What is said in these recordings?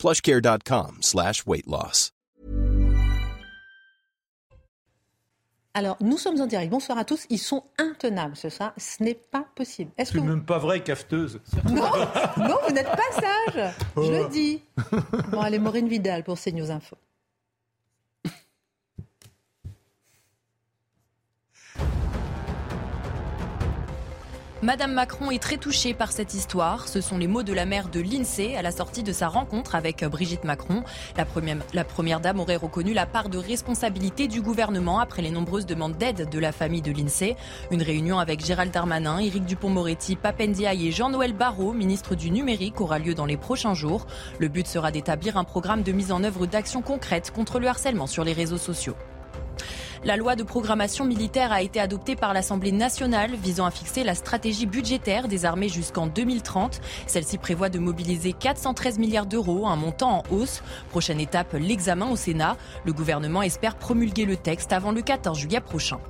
plushcare.com slash weight loss. Alors, nous sommes en direct. Bonsoir à tous. Ils sont intenables, ce soir. Ce n'est pas possible. Est-ce que vous... même pas vrai, cafeteuse. Non, non vous n'êtes pas sage. Je le dis. Bon, allez, Maureen Vidal pour CNews Info. Madame Macron est très touchée par cette histoire. Ce sont les mots de la mère de l'INSEE à la sortie de sa rencontre avec Brigitte Macron. La première, dame aurait reconnu la part de responsabilité du gouvernement après les nombreuses demandes d'aide de la famille de l'INSEE. Une réunion avec Gérald Darmanin, Éric Dupont-Moretti, Papendiaï et Jean-Noël Barrot, ministre du numérique, aura lieu dans les prochains jours. Le but sera d'établir un programme de mise en œuvre d'actions concrètes contre le harcèlement sur les réseaux sociaux. La loi de programmation militaire a été adoptée par l'Assemblée nationale visant à fixer la stratégie budgétaire des armées jusqu'en 2030. Celle-ci prévoit de mobiliser 413 milliards d'euros, un montant en hausse. Prochaine étape, l'examen au Sénat. Le gouvernement espère promulguer le texte avant le 14 juillet prochain.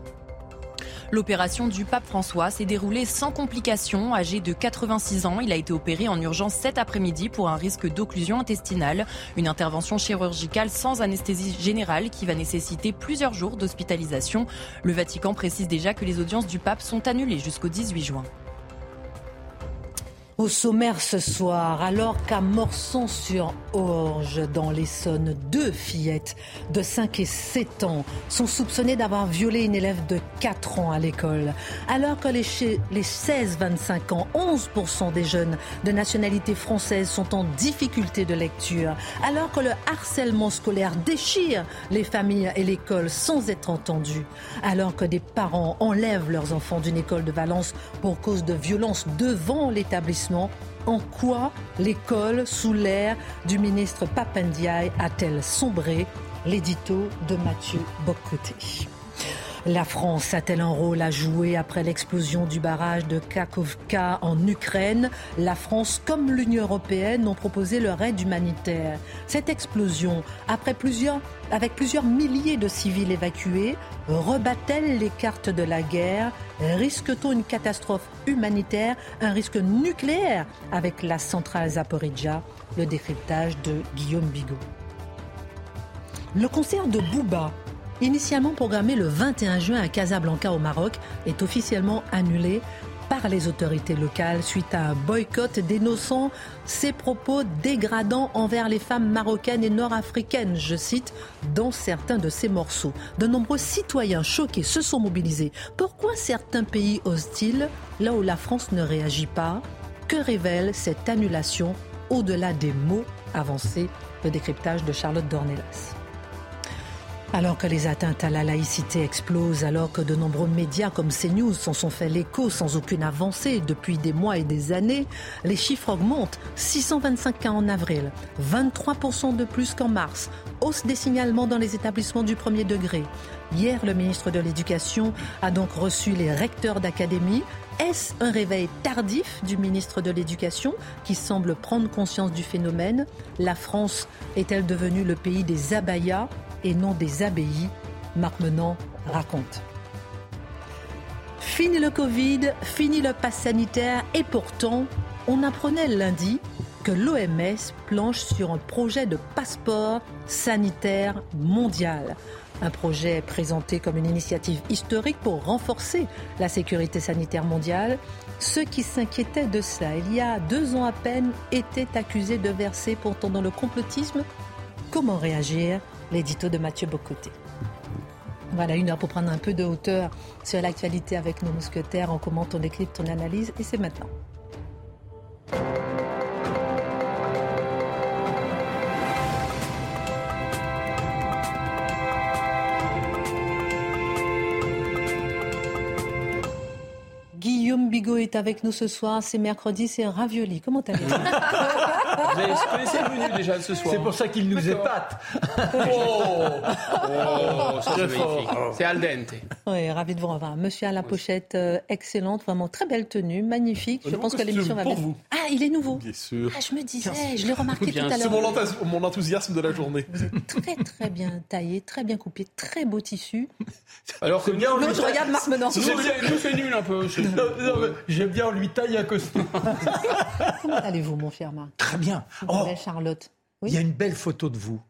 L'opération du pape François s'est déroulée sans complications. Âgé de 86 ans, il a été opéré en urgence cet après-midi pour un risque d'occlusion intestinale. Une intervention chirurgicale sans anesthésie générale qui va nécessiter plusieurs jours d'hospitalisation. Le Vatican précise déjà que les audiences du pape sont annulées jusqu'au 18 juin. Au sommaire ce soir, alors qu'à Morson-sur-Orge, dans l'Essonne, deux fillettes de 5 et 7 ans sont soupçonnées d'avoir violé une élève de 4 ans à l'école. Alors que les, les 16-25 ans, 11% des jeunes de nationalité française sont en difficulté de lecture. Alors que le harcèlement scolaire déchire les familles et l'école sans être entendu. Alors que des parents enlèvent leurs enfants d'une école de Valence pour cause de violence devant l'établissement en quoi l'école, sous l'ère du ministre Papendiaï, a-t-elle sombré? L'édito de Mathieu Bocoté. La France a-t-elle un rôle à jouer après l'explosion du barrage de Kakovka en Ukraine? La France comme l'Union européenne ont proposé leur aide humanitaire. Cette explosion, après plusieurs, avec plusieurs milliers de civils évacués, rebat-elle les cartes de la guerre? Risque-t-on une catastrophe humanitaire, un risque nucléaire avec la centrale Zaporizhia? Le décryptage de Guillaume Bigot. Le concert de Bouba initialement programmé le 21 juin à Casablanca au Maroc, est officiellement annulé par les autorités locales suite à un boycott dénonçant ses propos dégradants envers les femmes marocaines et nord-africaines, je cite, dans certains de ses morceaux. De nombreux citoyens choqués se sont mobilisés. Pourquoi certains pays hostiles, là où la France ne réagit pas? Que révèle cette annulation au-delà des mots avancés? Le décryptage de Charlotte Dornelas. Alors que les atteintes à la laïcité explosent, alors que de nombreux médias comme CNews s'en sont fait l'écho sans aucune avancée depuis des mois et des années, les chiffres augmentent. 625 cas en avril, 23% de plus qu'en mars, hausse des signalements dans les établissements du premier degré. Hier, le ministre de l'Éducation a donc reçu les recteurs d'académie. Est-ce un réveil tardif du ministre de l'Éducation qui semble prendre conscience du phénomène? La France est-elle devenue le pays des abayas? Et non des abbayes, Marc raconte. Fini le Covid, fini le pass sanitaire et pourtant, on apprenait lundi que l'OMS planche sur un projet de passeport sanitaire mondial. Un projet présenté comme une initiative historique pour renforcer la sécurité sanitaire mondiale. Ceux qui s'inquiétaient de cela il y a deux ans à peine étaient accusés de verser pourtant dans le complotisme. Comment réagir? L'édito de Mathieu Bocoté. Voilà, une heure pour prendre un peu de hauteur sur l'actualité avec nos mousquetaires. On commente, on décrypte, on analyse et c'est maintenant. Bigot est avec nous ce soir. C'est mercredi, c'est ravioli. Comment allez-vous Vous connaissez le menu déjà ce soir C'est pour ça qu'il nous épate. Oh, oh c'est magnifique. C'est al dente. Oui, ravi de vous revoir. Monsieur à la pochette, euh, excellente, vraiment très belle tenue, magnifique. Je pense que l'émission va pour bien. vous. Ah, il est nouveau. Bien sûr. Ah, je me disais, je l'ai remarqué tout à C'est l'heure. mon, enthousi- mon enthousiasme de la journée. Vous êtes très très bien taillé, très bien coupé, très beau tissu. Alors que bien, on L'autre regarde Marc c'est nous, c'est nul un peu. J'aime bien, on lui taille un costume. Comment allez-vous, mon cher Marc Très bien. Oh, Charlotte. Oui. il y a une belle photo de vous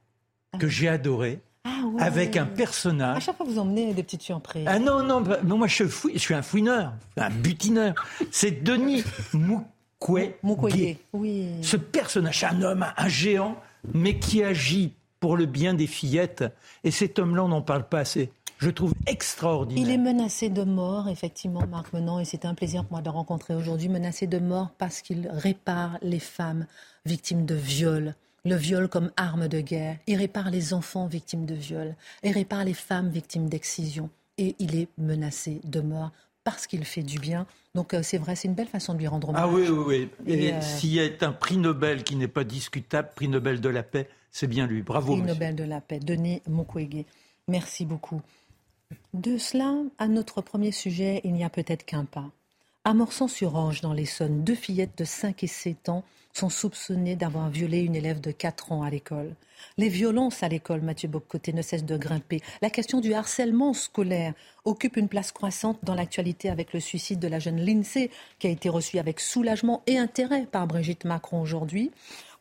que j'ai adorée, Ah ouais. avec un À personnage. chaque fois, vous emmenez des petites surprises. Ah non, non, bah, moi je, fouille- je suis un fouineur, un butineur. C'est Denis Mukwege. Mukwege. Oui. Ce personnage, un homme, un géant, mais qui agit pour le bien des fillettes. Et cet homme-là, on n'en parle pas assez. Je trouve extraordinaire. Il est menacé de mort, effectivement, Marc Menant, et c'est un plaisir pour moi de le rencontrer aujourd'hui. Menacé de mort parce qu'il répare les femmes victimes de viol. Le viol comme arme de guerre. Il répare les enfants victimes de viol. Il répare les femmes victimes d'excision. Et il est menacé de mort parce qu'il fait du bien. Donc euh, c'est vrai, c'est une belle façon de lui rendre hommage. Ah oui, oui, oui. Et, Et, euh, s'il y a un prix Nobel qui n'est pas discutable, prix Nobel de la paix, c'est bien lui. Bravo, prix monsieur. Nobel de la paix, Denis Mukwege. Merci beaucoup. De cela à notre premier sujet, il n'y a peut-être qu'un pas. À Morsan-sur-Orge, dans l'Essonne, deux fillettes de 5 et 7 ans sont soupçonnées d'avoir violé une élève de 4 ans à l'école. Les violences à l'école, Mathieu Boccoté, ne cessent de grimper. La question du harcèlement scolaire occupe une place croissante dans l'actualité avec le suicide de la jeune Lindsay, qui a été reçue avec soulagement et intérêt par Brigitte Macron aujourd'hui.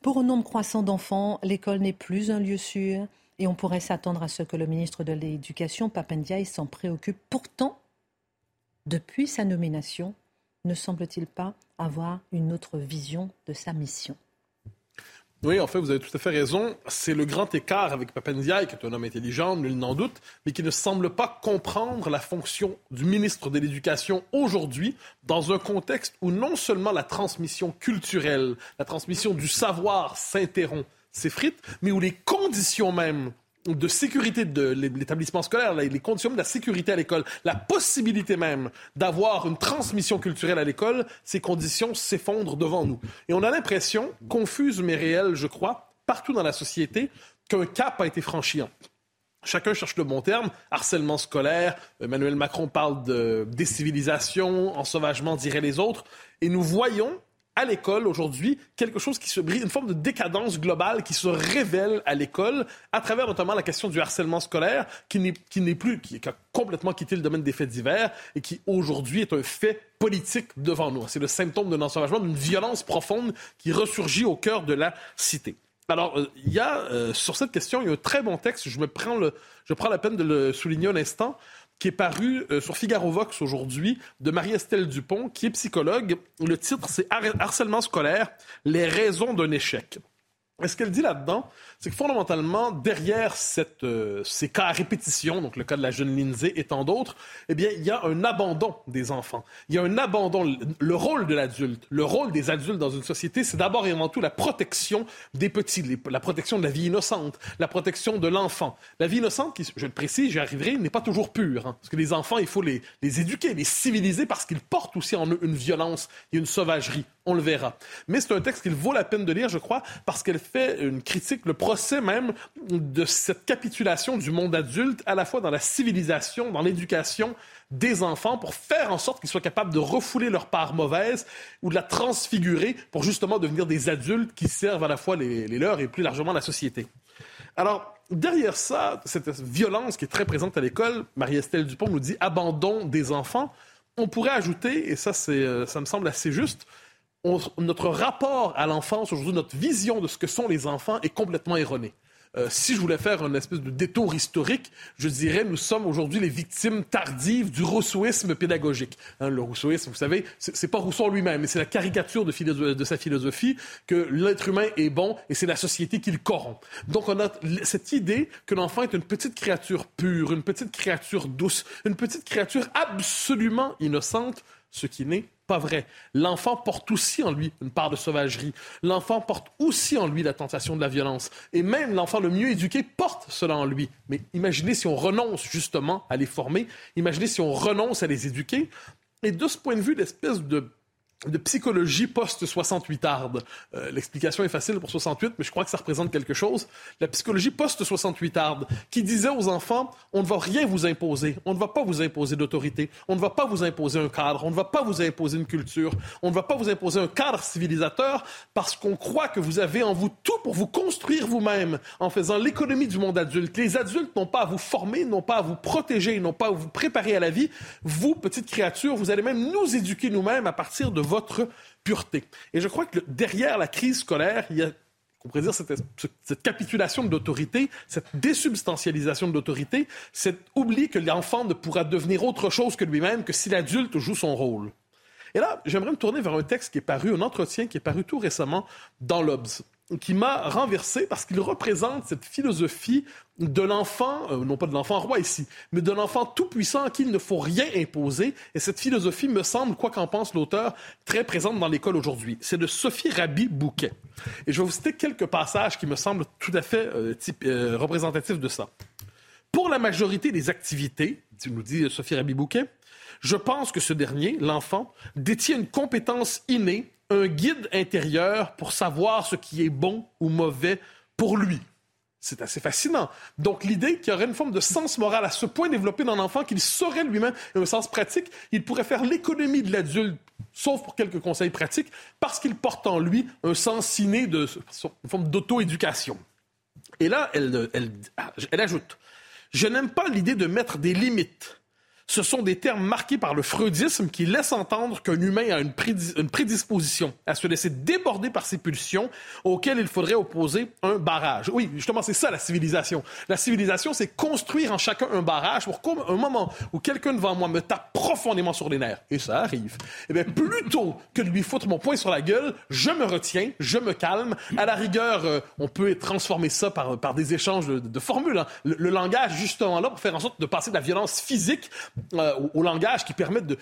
Pour un nombre croissant d'enfants, l'école n'est plus un lieu sûr et on pourrait s'attendre à ce que le ministre de l'Éducation, Papendiaï, s'en préoccupe. Pourtant, depuis sa nomination, ne semble-t-il pas avoir une autre vision de sa mission? Oui, en fait, vous avez tout à fait raison. C'est le grand écart avec Papendiaï, qui est un homme intelligent, nul n'en doute, mais qui ne semble pas comprendre la fonction du ministre de l'Éducation aujourd'hui, dans un contexte où non seulement la transmission culturelle, la transmission du savoir s'interrompt, s'effrite, mais où les conditions même de sécurité de l'établissement scolaire, les conditions de la sécurité à l'école, la possibilité même d'avoir une transmission culturelle à l'école, ces conditions s'effondrent devant nous. Et on a l'impression, confuse mais réelle, je crois, partout dans la société, qu'un cap a été franchi. Chacun cherche le bon terme. Harcèlement scolaire. Emmanuel Macron parle de décivilisation, ensauvagement, diraient les autres. Et nous voyons à l'école aujourd'hui quelque chose qui se brise, une forme de décadence globale qui se révèle à l'école à travers notamment la question du harcèlement scolaire qui n'est, plus, qui, qui a complètement quitté le domaine des faits divers et qui aujourd'hui est un fait politique devant nous. C'est le symptôme d'un ensauvagement, d'une violence profonde qui ressurgit au cœur de la cité. Alors, euh, il y a, euh, sur cette question, il y a un très bon texte, je me prends, le, je prends la peine de le souligner un instant, qui est paru euh, sur Figaro Vox aujourd'hui, de Marie-Estelle Dupont, qui est psychologue. Le titre, c'est Har- Harcèlement scolaire, les raisons d'un échec. Et ce qu'elle dit là-dedans, c'est que fondamentalement, derrière cette, euh, ces cas à répétition, donc le cas de la jeune Lindsay et tant d'autres, eh bien, il y a un abandon des enfants. Il y a un abandon. Le- Le rôle de l'adulte, le rôle des adultes dans une société, c'est d'abord et avant tout la protection des petits, la protection de la vie innocente, la protection de l'enfant. La vie innocente, je le précise, j'y arriverai, n'est pas toujours pure. hein. parce que les enfants, il faut les, les éduquer, les civiliser, parce qu'ils portent aussi en eux une violence et une sauvagerie. On le verra. Mais c'est un texte qu'il vaut la peine de lire, je crois, parce qu'elle fait une critique, le procès même de cette capitulation du monde adulte, à la fois dans la civilisation, dans l'éducation des enfants, pour faire en sorte qu'ils soient capables de refouler leur part mauvaise ou de la transfigurer pour justement devenir des adultes qui servent à la fois les, leurs et plus largement la société. Alors, derrière ça, cette violence qui est très présente à l'école, Marie-Estelle Dupont nous dit abandon des enfants. On pourrait ajouter, et ça, euh, ça me semble assez juste, notre rapport à l'enfance, aujourd'hui, notre vision de ce que sont les enfants est complètement erronée. Euh, si je voulais faire une espèce de détour historique, je dirais nous sommes aujourd'hui les victimes tardives du rousseauisme pédagogique. Hein, le rousseauisme, vous savez, c'est pas Rousseau lui-même, mais c'est la caricature de, de sa philosophie que l'être humain est bon et c'est la société qui le corrompt. Donc on a cette idée que l'enfant est une petite créature pure, une petite créature douce, une petite créature absolument innocente, ce qui n'est pas vrai. L'enfant porte aussi en lui une part de sauvagerie. L'enfant porte aussi en lui la tentation de la violence. Et même l'enfant le mieux éduqué porte cela en lui. Mais imaginez si on renonce justement à les former, imaginez si on renonce à les éduquer. Et de ce point de vue, l'espèce de de psychologie post-68 arde. Euh, l'explication est facile pour 68, mais je crois que ça représente quelque chose. La psychologie post-68 arde, qui disait aux enfants, on ne va rien vous imposer, on ne va pas vous imposer d'autorité, on ne va pas vous imposer un cadre, on ne va pas vous imposer une culture, on ne va pas vous imposer un cadre civilisateur, parce qu'on croit que vous avez en vous tout pour vous construire vous-même, en faisant l'économie du monde adulte. Les adultes n'ont pas à vous former, n'ont pas à vous protéger, n'ont pas à vous préparer à la vie. Vous, petites créatures, vous allez même nous éduquer nous-mêmes à partir de votre pureté. Et je crois que derrière la crise scolaire, il y a on pourrait dire cette, capitulation de l'autorité, cette désubstantialisation de l'autorité, cet oubli que l'enfant ne pourra devenir autre chose que lui-même que si l'adulte joue son rôle. Et là, j'aimerais me tourner vers un texte qui est paru, un entretien qui est paru tout récemment dans l'Obs qui m'a renversé parce qu'il représente cette philosophie de l'enfant, euh, non pas de l'enfant roi ici, mais de l'enfant tout-puissant à qui il ne faut rien imposer. Et cette philosophie me semble, quoi qu'en pense l'auteur, très présente dans l'école aujourd'hui. C'est de Sophie Rabi Bouquet. Et je vais vous citer quelques passages qui me semblent tout à fait euh, euh, représentatifs de ça. Pour la majorité des activités, nous dit Sophie Rabi Bouquet, je pense que ce dernier, l'enfant, détient une compétence innée un guide intérieur pour savoir ce qui est bon ou mauvais pour lui. C'est assez fascinant. Donc, l'idée qu'il y aurait une forme de sens moral à ce point développé dans l'enfant qu'il saurait lui-même, un sens pratique, il pourrait faire l'économie de l'adulte, sauf pour quelques conseils pratiques, parce qu'il porte en lui un sens inné de, une forme d'auto-éducation. Et là, elle, elle, elle ajoute, je n'aime pas l'idée de mettre des limites ce sont des termes marqués par le freudisme qui laissent entendre qu'un humain a une, prédisposition à se laisser déborder par ses pulsions auxquelles il faudrait opposer un barrage. Oui, justement, c'est ça la civilisation. La civilisation, c'est construire en chacun un barrage pour qu'au moment où quelqu'un devant moi me tape profondément sur les nerfs, et ça arrive, eh bien, plutôt que de lui foutre mon poing sur la gueule, je me retiens, je me calme. À la rigueur, euh, on peut transformer ça par, par des échanges de, formules. Hein. Le, le langage, justement, là, pour faire en sorte de passer de la violence physique euh, au, langage qui permet de,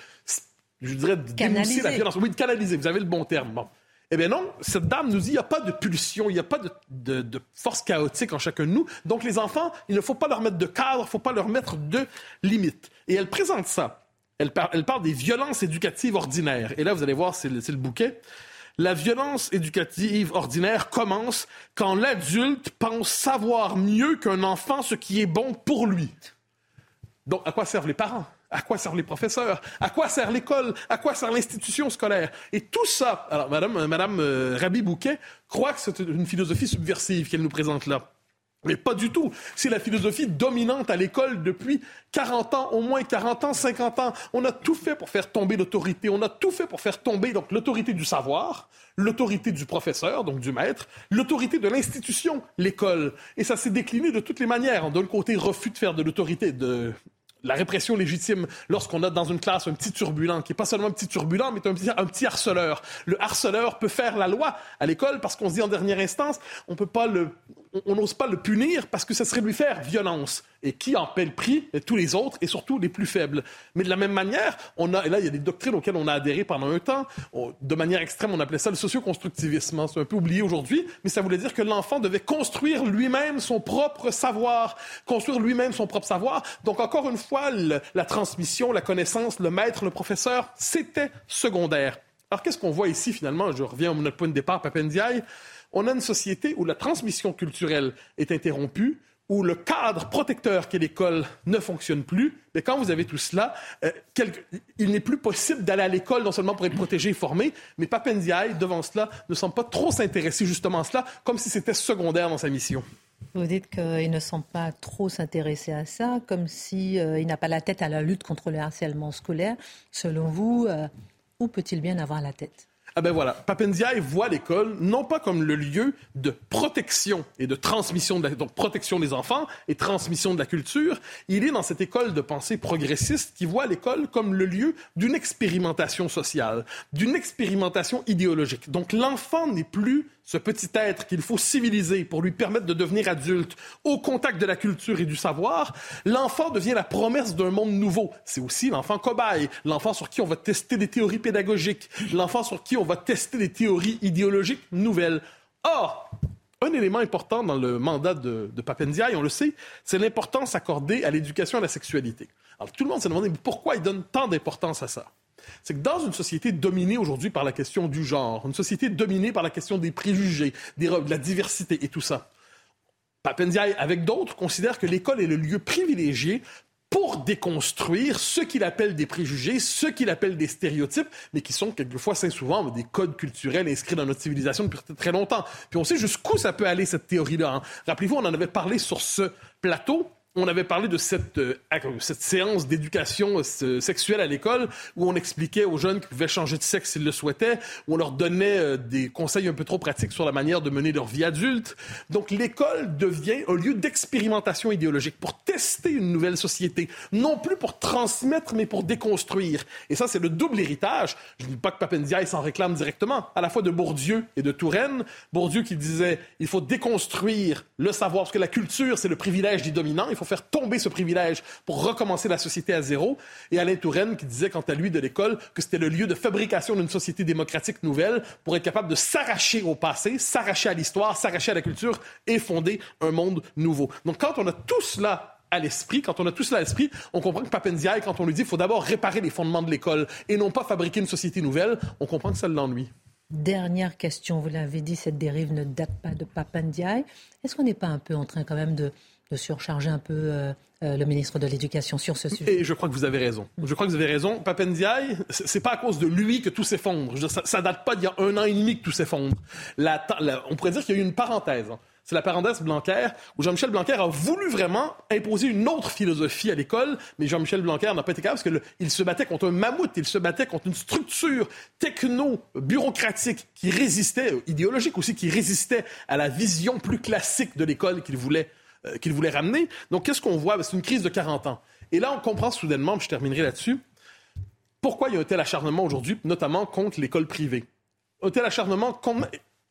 je dirais, de canaliser la violence. Oui, de canaliser, vous avez le bon terme. Bon. Eh bien non, cette dame nous dit, il n'y a pas de pulsion, il n'y a pas de, de, force chaotique en chacun de nous. Donc les enfants, il ne faut pas leur mettre de cadre, il ne faut pas leur mettre de limites. Et elle présente ça. Elle, elle parle des violences éducatives ordinaires. Et là, vous allez voir, c'est le, le bouquet. La violence éducative ordinaire commence quand l'adulte pense savoir mieux qu'un enfant ce qui est bon pour lui. Donc, à quoi servent les parents? À quoi servent les professeurs? À quoi sert l'école? À quoi sert l'institution scolaire? Et tout ça, alors Madame, euh, Madame euh, Rabi Bouquet croit que c'est une philosophie subversive qu'elle nous présente là. Mais pas du tout. C'est la philosophie dominante à l'école depuis 40 ans, au moins 40 ans, 50 ans. On a tout fait pour faire tomber l'autorité. On a tout fait pour faire tomber donc l'autorité du savoir, l'autorité du professeur, donc du maître, l'autorité de l'institution, l'école. Et ça s'est décliné de toutes les manières. D'un côté, refus de faire de l'autorité, de la répression légitime lorsqu'on a dans une classe un petit turbulent, qui n'est pas seulement un petit turbulent, mais un petit, un petit harceleur. Le harceleur peut faire la loi à l'école parce qu'on se dit en dernière instance, on peut pas le, on n'ose pas le punir parce que ça serait lui faire violence. Et qui en paie le prix? Tous les autres et surtout les plus faibles. Mais de la même manière, on a, et là, il y a des doctrines auxquelles on a adhéré pendant un temps. de manière extrême, on appelait ça le socioconstructivisme. Hein. C'est un peu oublié aujourd'hui, mais ça voulait dire que l'enfant devait construire lui-même son propre savoir, construire lui-même son propre savoir. Donc, encore une fois, la transmission, la connaissance, le maître, le professeur, c'était secondaire. Alors, qu'est-ce qu'on voit ici, finalement? Je reviens notre point de départ, Papendiaï on a une société où la transmission culturelle est interrompue, où le cadre protecteur qu'est l'école ne fonctionne plus. Mais quand vous avez tout cela, euh, il n'est plus possible d'aller à l'école non seulement pour être protégé et formé, mais Papendiaï, devant cela, ne semble pas trop s'intéresser justement à cela, comme si c'était secondaire dans sa mission. Vous dites qu'il ne semble pas trop s'intéresser à ça, comme s'il euh, n'a pas la tête à la lutte contre le harcèlement scolaire. Selon vous, euh, où peut-il bien avoir la tête? Ah ben voilà, Papendiaï voit l'école non pas comme le lieu de protection et de transmission, de la, donc protection des enfants et transmission de la culture. Il est dans cette école de pensée progressiste qui voit l'école comme le lieu d'une expérimentation sociale, d'une expérimentation idéologique. Donc l'enfant n'est plus ce petit être qu'il faut civiliser pour lui permettre de devenir adulte au contact de la culture et du savoir, l'enfant devient la promesse d'un monde nouveau. C'est aussi l'enfant cobaye, l'enfant sur qui on va tester des théories pédagogiques, l'enfant sur qui on va tester des théories idéologiques nouvelles. Or, un élément important dans le mandat de, de Papendiaï, on le sait, c'est l'importance accordée à l'éducation à la sexualité. Alors tout le monde s'est demandé pourquoi il donne tant d'importance à ça? C'est que dans une société dominée aujourd'hui par la question du genre, une société dominée par la question des préjugés, des, de la diversité et tout ça, Papendiaï, avec d'autres, considère que l'école est le lieu privilégié pour déconstruire ce qu'il appelle des préjugés, ce qu'il appelle des stéréotypes, mais qui sont quelquefois, c'est souvent, des codes culturels inscrits dans notre civilisation depuis très longtemps. Puis on sait jusqu'où ça peut aller, cette théorie-là. Hein. Rappelez-vous, on en avait parlé sur ce plateau on avait parlé de cette, euh, cette séance d'éducation euh, sexuelle à l'école où on expliquait aux jeunes qu'ils pouvaient changer de sexe s'ils le souhaitaient, où on leur donnait euh, des conseils un peu trop pratiques sur la manière de mener leur vie adulte. Donc l'école devient un lieu d'expérimentation idéologique pour tester une nouvelle société, non plus pour transmettre, mais pour déconstruire. Et ça, c'est le double héritage. Je ne dis pas que Papendiaï s'en réclame directement, à la fois de Bourdieu et de Touraine. Bourdieu qui disait il faut déconstruire le savoir, parce que la culture, c'est le privilège des dominants. Il faut faire tomber ce privilège pour recommencer la société à zéro. Et Alain Touraine qui disait, quant à lui, de l'école, que c'était le lieu de fabrication d'une société démocratique nouvelle pour être capable de s'arracher au passé, s'arracher à l'histoire, s'arracher à la culture et fonder un monde nouveau. Donc quand on a tout cela à l'esprit, quand on a tout cela à l'esprit, on comprend que Papendiaï, quand on lui dit qu'il faut d'abord réparer les fondements de l'école et non pas fabriquer une société nouvelle, on comprend que ça l'ennuie. Dernière question, vous l'avez dit, cette dérive ne date pas de Papendiaï. Est-ce qu'on n'est pas un peu en train quand même de de surcharger un peu euh, euh, le ministre de l'Éducation sur ce sujet. Et je crois que vous avez raison. Je crois que vous avez raison. Papendiaï, c'est pas à cause de lui que tout s'effondre. Ça, ça date pas d'il y a un an et demi que tout s'effondre. on pourrait dire qu'il y a eu une parenthèse. Hein. C'est la parenthèse Blanquer, où Jean-Michel Blanquer a voulu vraiment imposer une autre philosophie à l'école, mais Jean-Michel Blanquer n'a pas été capable parce qu'il se battait contre un mammouth, il se battait contre une structure techno-bureaucratique qui résistait, idéologique aussi, qui résistait à la vision plus classique de l'école qu'il voulait euh, qu'il voulait ramener. Donc, qu'est-ce qu'on voit? C'est une crise de 40 ans. Et là, on comprend soudainement, je terminerai là-dessus, pourquoi il y a un tel acharnement aujourd'hui, notamment contre l'école privée. Un tel acharnement.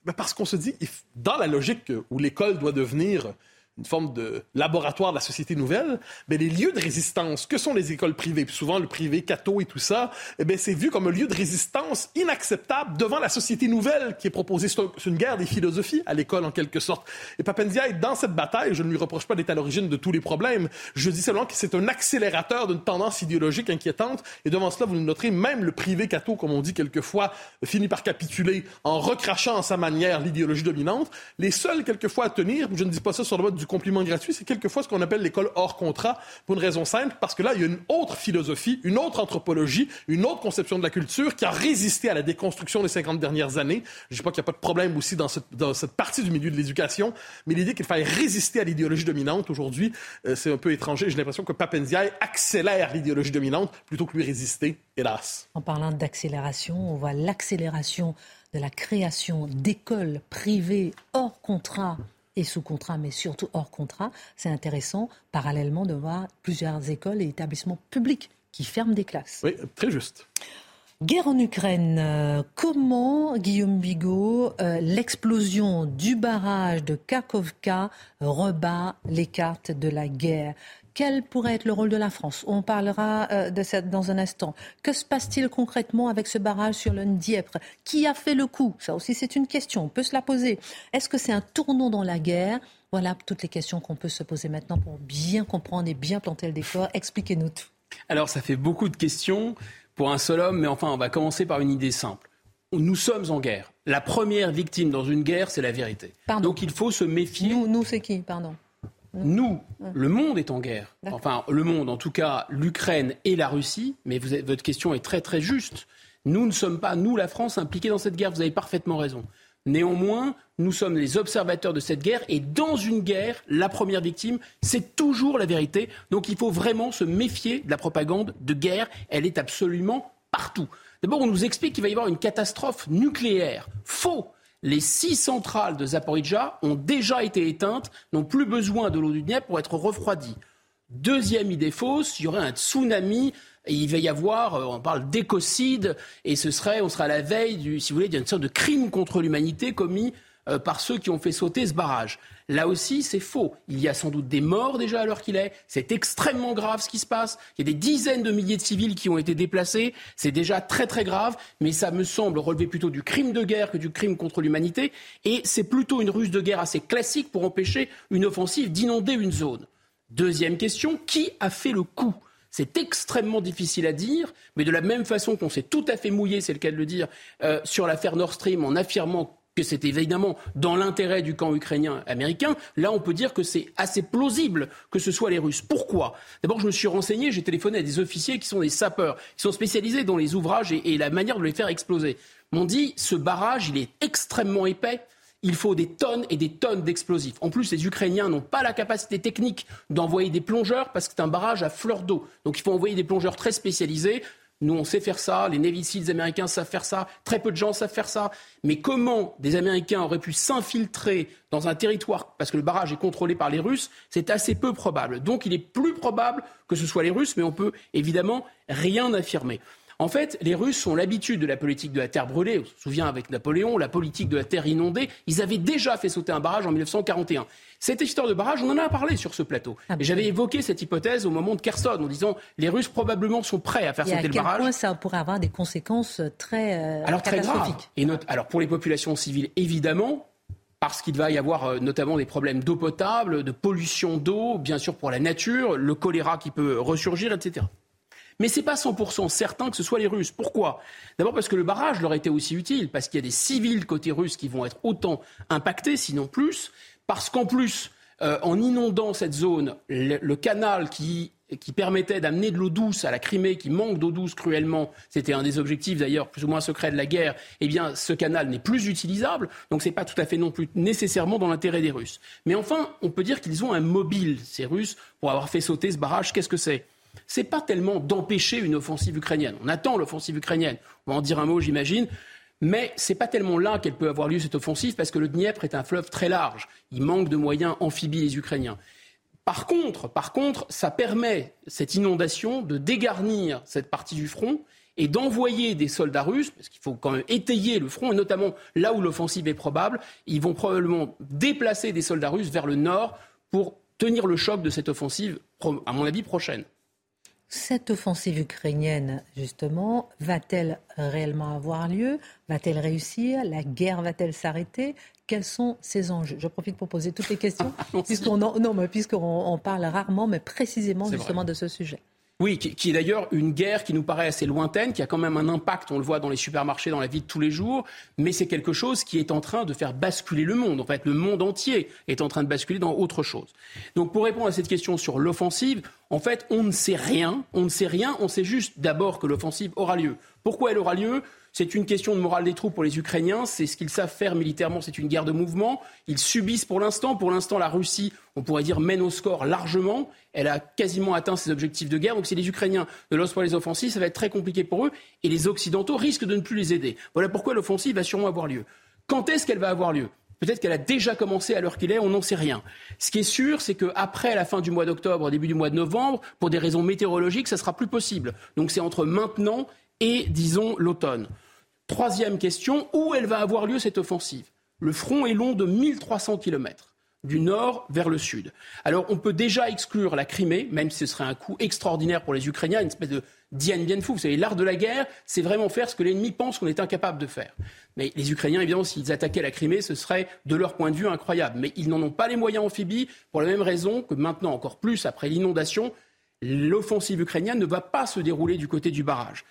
Ben, parce qu'on se dit, dans la logique où l'école doit devenir une forme de laboratoire de la société nouvelle, mais les lieux de résistance, que sont les écoles privées, puis souvent le privé, catho et tout ça, eh bien, c'est vu comme un lieu de résistance inacceptable devant la société nouvelle qui est proposée. C'est une guerre des philosophies à l'école, en quelque sorte. Et Papendia est dans cette bataille. Je ne lui reproche pas d'être à l'origine de tous les problèmes. Je dis seulement que c'est un accélérateur d'une tendance idéologique inquiétante. Et devant cela, vous le noterez, même le privé catho, comme on dit quelquefois, finit par capituler en recrachant à sa manière l'idéologie dominante. Les seuls, quelquefois, à tenir, je ne dis pas ça sur le mode du compliment gratuit, c'est quelquefois ce qu'on appelle l'école hors contrat, pour une raison simple, parce que là, il y a une autre philosophie, une autre anthropologie, une autre conception de la culture qui a résisté à la déconstruction des 50 dernières années. Je ne dis pas qu'il n'y a pas de problème aussi dans cette, partie du milieu de l'éducation, mais l'idée qu'il fallait résister à l'idéologie dominante aujourd'hui, euh, c'est un peu étranger. J'ai l'impression que Papendiaï accélère l'idéologie dominante plutôt que lui résister, hélas. En parlant d'accélération, on voit l'accélération de la création d'écoles privées hors contrat et sous contrat, mais surtout hors contrat, c'est intéressant parallèlement de voir plusieurs écoles et établissements publics qui ferment des classes. Oui, très juste. Guerre en Ukraine, euh, comment, Guillaume Bigot, euh, l'explosion du barrage de Kakovka rebat les cartes de la guerre quel pourrait être le rôle de la France? On parlera euh, de ça dans un instant. Que se passe-t-il concrètement avec ce barrage sur le Dniepr? Qui a fait le coup? Ça aussi, c'est une question. On peut se la poser. Est-ce que c'est un tournant dans la guerre? Voilà toutes les questions qu'on peut se poser maintenant pour bien comprendre et bien planter le décor. Expliquez-nous tout. Alors, ça fait beaucoup de questions pour un seul homme, mais enfin, on va commencer par une idée simple. Nous sommes en guerre. La première victime dans une guerre, c'est la vérité. Donc il faut se méfier. Nous, nous c'est qui? Pardon. Nous, le monde est en guerre. Enfin, le monde, en tout cas, l'Ukraine et la Russie. Mais votre question est très très juste. Nous ne sommes pas, nous, la France, impliqués dans cette guerre. Vous avez parfaitement raison. Néanmoins, nous sommes les observateurs de cette guerre et dans une guerre, la première victime, c'est toujours la vérité. Donc il faut vraiment se méfier de la propagande de guerre. Elle est absolument partout. D'abord, on nous explique qu'il va y avoir une catastrophe nucléaire. Faux les six centrales de Zaporizhzhia ont déjà été éteintes, n'ont plus besoin de l'eau du Dniepr pour être refroidies. Deuxième idée fausse, il y aurait un tsunami et il va y avoir, euh, on parle d'écocide, et ce serait, on sera à la veille, du, si vous voulez, d'une sorte de crime contre l'humanité commis euh, par ceux qui ont fait sauter ce barrage. Là aussi, c'est faux. Il y a sans doute des morts déjà à l'heure qu'il est. C'est extrêmement grave ce qui se passe. Il y a des dizaines de milliers de civils qui ont été déplacés. C'est déjà très très grave, mais ça me semble relever plutôt du crime de guerre que du crime contre l'humanité. Et c'est plutôt une ruse de guerre assez classique pour empêcher une offensive d'inonder une zone. Deuxième question, qui a fait le coup? C'est extrêmement difficile à dire, mais de la même façon qu'on s'est tout à fait mouillé, c'est le cas de le dire, euh, sur l'affaire Nord Stream en affirmant que c'est évidemment dans l'intérêt du camp ukrainien américain, là on peut dire que c'est assez plausible que ce soit les Russes. Pourquoi? D'abord je me suis renseigné, j'ai téléphoné à des officiers qui sont des sapeurs, qui sont spécialisés dans les ouvrages et, et la manière de les faire exploser. M'ont dit ce barrage il est extrêmement épais, il faut des tonnes et des tonnes d'explosifs. En plus, les Ukrainiens n'ont pas la capacité technique d'envoyer des plongeurs parce que c'est un barrage à fleur d'eau. Donc il faut envoyer des plongeurs très spécialisés. Nous, on sait faire ça, les Navy américains savent faire ça, très peu de gens savent faire ça. Mais comment des Américains auraient pu s'infiltrer dans un territoire, parce que le barrage est contrôlé par les Russes, c'est assez peu probable. Donc il est plus probable que ce soit les Russes, mais on peut évidemment rien affirmer. En fait, les Russes ont l'habitude de la politique de la terre brûlée. On se souvient avec Napoléon, la politique de la terre inondée. Ils avaient déjà fait sauter un barrage en 1941. Cette histoire de barrage, on en a parlé sur ce plateau. Ah, et j'avais évoqué cette hypothèse au moment de Kherson, en disant les Russes probablement sont prêts à faire sauter le barrage. À quel point ça pourrait avoir des conséquences très euh, alors. Très graves. Et alors pour les populations civiles, évidemment, parce qu'il va y avoir euh, notamment des problèmes d'eau potable, de pollution d'eau, bien sûr pour la nature, le choléra qui peut ressurgir, etc. Mais ce n'est pas 100% certain que ce soit les Russes. Pourquoi? D'abord parce que le barrage leur était aussi utile, parce qu'il y a des civils côté russe qui vont être autant impactés, sinon plus, parce qu'en plus, euh, en inondant cette zone, le, canal qui, permettait d'amener de l'eau douce à la Crimée, qui manque d'eau douce cruellement, c'était un des objectifs d'ailleurs plus ou moins secrets de la guerre, eh ce canal n'est plus utilisable, donc ce n'est pas tout à fait non plus nécessairement dans l'intérêt des Russes. Mais enfin, on peut dire qu'ils ont un mobile, ces Russes, pour avoir fait sauter ce barrage. Qu'est-ce que c'est? C'est pas tellement d'empêcher une offensive ukrainienne. On attend l'offensive ukrainienne. On va en dire un mot, j'imagine. Mais ce n'est pas tellement là qu'elle peut avoir lieu, cette offensive, parce que le Dniepr est un fleuve très large. Il manque de moyens amphibies, les Ukrainiens. Par contre, par contre, ça permet, cette inondation, de dégarnir cette partie du front et d'envoyer des soldats russes, parce qu'il faut quand même étayer le front, et notamment là où l'offensive est probable, ils vont probablement déplacer des soldats russes vers le nord pour tenir le choc de cette offensive, à mon avis, prochaine. Cette offensive ukrainienne, justement, va-t-elle réellement avoir lieu? Va-t-elle réussir? La guerre va-t-elle s'arrêter? Quels sont ses enjeux? Je profite pour poser toutes les questions, puisqu'on non, puisqu'on parle rarement, mais précisément justement de ce sujet. Oui, qui, est d'ailleurs une guerre qui nous paraît assez lointaine, qui a quand même un impact, on le voit dans les supermarchés, dans la vie de tous les jours, mais c'est quelque chose qui est en train de faire basculer le monde. En fait, le monde entier est en train de basculer dans autre chose. Donc pour répondre à cette question sur l'offensive, en fait, on ne sait rien, on ne sait rien, on sait juste d'abord que l'offensive aura lieu. Pourquoi elle aura lieu? C'est une question de morale des troupes pour les Ukrainiens. C'est ce qu'ils savent faire militairement. C'est une guerre de mouvement. Ils subissent pour l'instant. Pour l'instant, la Russie, on pourrait dire, mène au score largement. Elle a quasiment atteint ses objectifs de guerre. Donc si les Ukrainiens ne lancent pas les offensives, ça va être très compliqué pour eux. Et les Occidentaux risquent de ne plus les aider. Voilà pourquoi l'offensive va sûrement avoir lieu. Quand est-ce qu'elle va avoir lieu? Peut-être qu'elle a déjà commencé à l'heure qu'il est, on n'en sait rien. Ce qui est sûr, c'est qu'après la fin du mois d'octobre, début du mois de novembre, pour des raisons météorologiques, ça sera plus possible. Donc c'est entre maintenant et, disons, l'automne. Troisième question, où elle va avoir lieu cette offensive? Le front est long de 1300 km du nord vers le sud. Alors on peut déjà exclure la Crimée, même si ce serait un coup extraordinaire pour les Ukrainiens, une espèce de Dien Bien. Vous savez, l'art de la guerre, c'est vraiment faire ce que l'ennemi pense qu'on est incapable de faire. Mais les Ukrainiens, évidemment, s'ils attaquaient la Crimée, ce serait, de leur point de vue, incroyable. Mais ils n'en ont pas les moyens amphibies, pour la même raison que maintenant, encore plus après l'inondation, l'offensive ukrainienne ne va pas se dérouler du côté du barrage.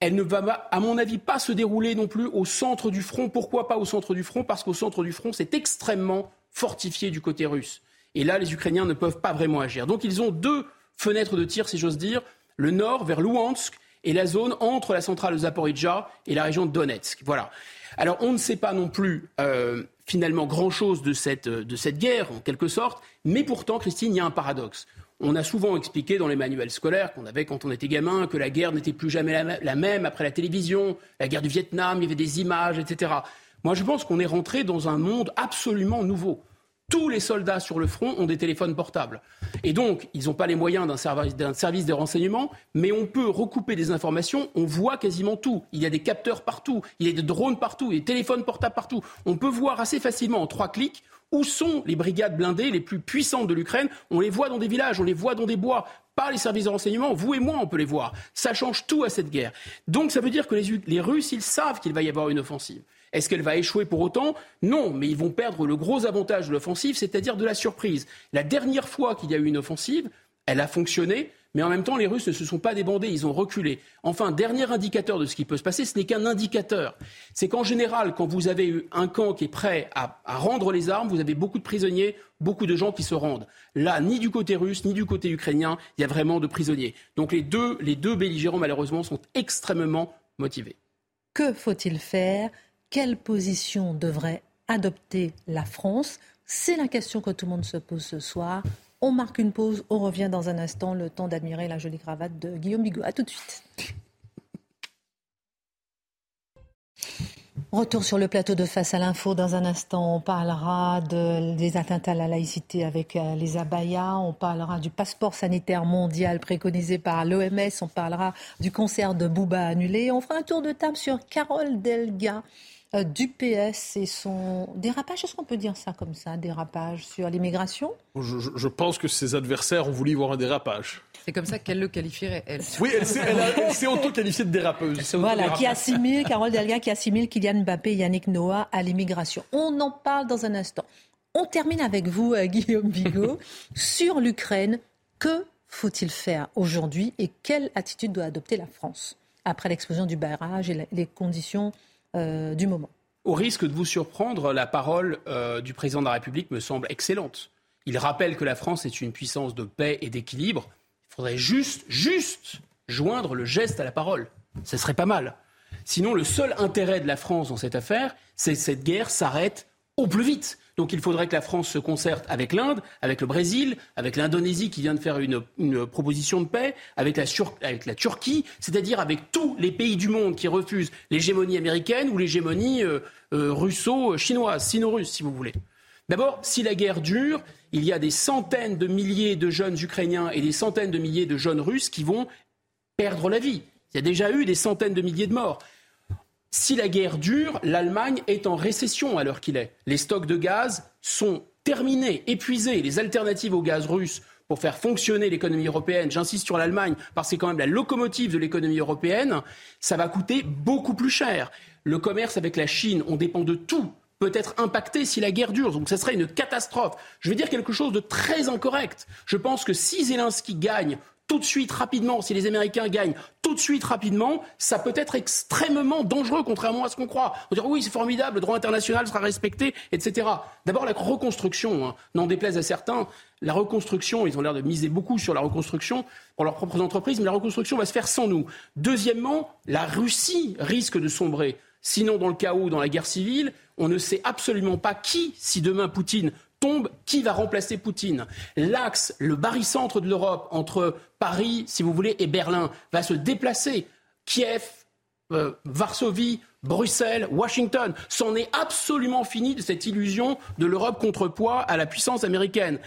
Elle ne va, à mon avis, pas se dérouler non plus au centre du front. Pourquoi pas au centre du front? Parce qu'au centre du front, c'est extrêmement fortifié du côté russe. Et là, les Ukrainiens ne peuvent pas vraiment agir. Donc ils ont deux fenêtres de tir, si j'ose dire. Le nord, vers Luhansk, et la zone entre la centrale de Zaporizhzhia et la région de Donetsk. Voilà. Alors on ne sait pas non plus euh, finalement grand-chose de cette, de cette guerre, en quelque sorte, mais pourtant, Christine, il y a un paradoxe. On a souvent expliqué dans les manuels scolaires qu'on avait quand on était gamin que la guerre n'était plus jamais la même après la télévision, la guerre du Vietnam, il y avait des images, etc. Moi, je pense qu'on est rentré dans un monde absolument nouveau. Tous les soldats sur le front ont des téléphones portables. Et donc, ils n'ont pas les moyens d'un service, de renseignement, mais on peut recouper des informations, on voit quasiment tout. Il y a des capteurs partout, il y a des drones partout, il y a des téléphones portables partout. On peut voir assez facilement en trois clics où sont les brigades blindées les plus puissantes de l'Ukraine On les voit dans des villages, on les voit dans des bois, pas les services de renseignement, vous et moi, on peut les voir. Ça change tout à cette guerre. Donc ça veut dire que les, les Russes, ils savent qu'il va y avoir une offensive. Est-ce qu'elle va échouer pour autant? Non, mais ils vont perdre le gros avantage de l'offensive, c'est-à-dire de la surprise. La dernière fois qu'il y a eu une offensive, elle a fonctionné Mais en même temps, les Russes ne se sont pas débandés, ils ont reculé. Enfin, dernier indicateur de ce qui peut se passer, ce n'est qu'un indicateur. C'est qu'en général, quand vous avez eu un camp qui est prêt à, rendre les armes, vous avez beaucoup de prisonniers, beaucoup de gens qui se rendent. Là, ni du côté russe, ni du côté ukrainien, il y a vraiment de prisonniers. Donc les deux, les deux belligérants, malheureusement, sont extrêmement motivés. Que faut-il faire? Quelle position devrait adopter la France C'est la question que tout le monde se pose ce soir. On marque une pause, on revient dans un instant, le temps d'admirer la jolie cravate de Guillaume Bigot. A tout de suite. Retour sur le plateau de Face à l'info. Dans un instant, on parlera des attentats à la laïcité avec euh, les abayas. On parlera du passeport sanitaire mondial préconisé par l'OMS. On parlera du concert de Bouba annulé. On fera un tour de table sur Carole Delga du PS et son dérapage, est-ce qu'on peut dire ça comme ça, dérapage sur l'immigration? Je, pense que ses adversaires ont voulu voir un dérapage. C'est comme ça qu'elle le qualifierait, elle. Oui, elle s'est auto-qualifiée de dérapeuse. Voilà, qui assimile, Carole Delga, qui assimile Kylian Mbappé et Yannick Noah à l'immigration. On en parle dans un instant. On termine avec vous, euh, Guillaume Bigot, sur l'Ukraine. Que faut-il faire aujourd'hui et quelle attitude doit adopter la France après l'explosion du barrage et les conditions euh, du moment. Au risque de vous surprendre, la parole euh, du président de la République me semble excellente. Il rappelle que la France est une puissance de paix et d'équilibre. Il faudrait juste, juste joindre le geste à la parole. Ce serait pas mal. Sinon, le seul intérêt de la France dans cette affaire, c'est que cette guerre s'arrête au plus vite. Donc il faudrait que la France se concerte avec l'Inde, avec le Brésil, avec l'Indonésie qui vient de faire une, proposition de paix, avec la, Turquie, c'est-à-dire avec tous les pays du monde qui refusent l'hégémonie américaine ou l'hégémonie euh, euh, russo-chinoise, sino-russe si vous voulez. D'abord, si la guerre dure, il y a des centaines de milliers de jeunes Ukrainiens et des centaines de milliers de jeunes Russes qui vont perdre la vie. Il y a déjà eu des centaines de milliers de morts. Si la guerre dure, l'Allemagne est en récession à l'heure qu'il est. Les stocks de gaz sont terminés, épuisés. Les alternatives au gaz russe pour faire fonctionner l'économie européenne, j'insiste sur l'Allemagne parce que c'est quand même la locomotive de l'économie européenne, ça va coûter beaucoup plus cher. Le commerce avec la Chine, on dépend de tout peut être impacté si la guerre dure. Donc ça serait une catastrophe. Je vais dire quelque chose de très incorrect. Je pense que si Zelensky gagne tout de suite, rapidement, si les Américains gagnent tout de suite, rapidement, ça peut être extrêmement dangereux, contrairement à ce qu'on croit. On dire oui, c'est formidable, le droit international sera respecté, etc. D'abord, la reconstruction, hein, n'en déplaise à certains, la reconstruction, ils ont l'air de miser beaucoup sur la reconstruction pour leurs propres entreprises, mais la reconstruction va se faire sans nous. Deuxièmement, la Russie risque de sombrer. Sinon, dans le chaos, dans la guerre civile, on ne sait absolument pas qui, si demain Poutine tombe, qui va remplacer Poutine? L'axe, le barycentre de l'Europe entre Paris, si vous voulez, et Berlin va se déplacer. Kiev, euh, Varsovie, Bruxelles, Washington. C'en est absolument fini de cette illusion de l'Europe contrepoids à la puissance américaine.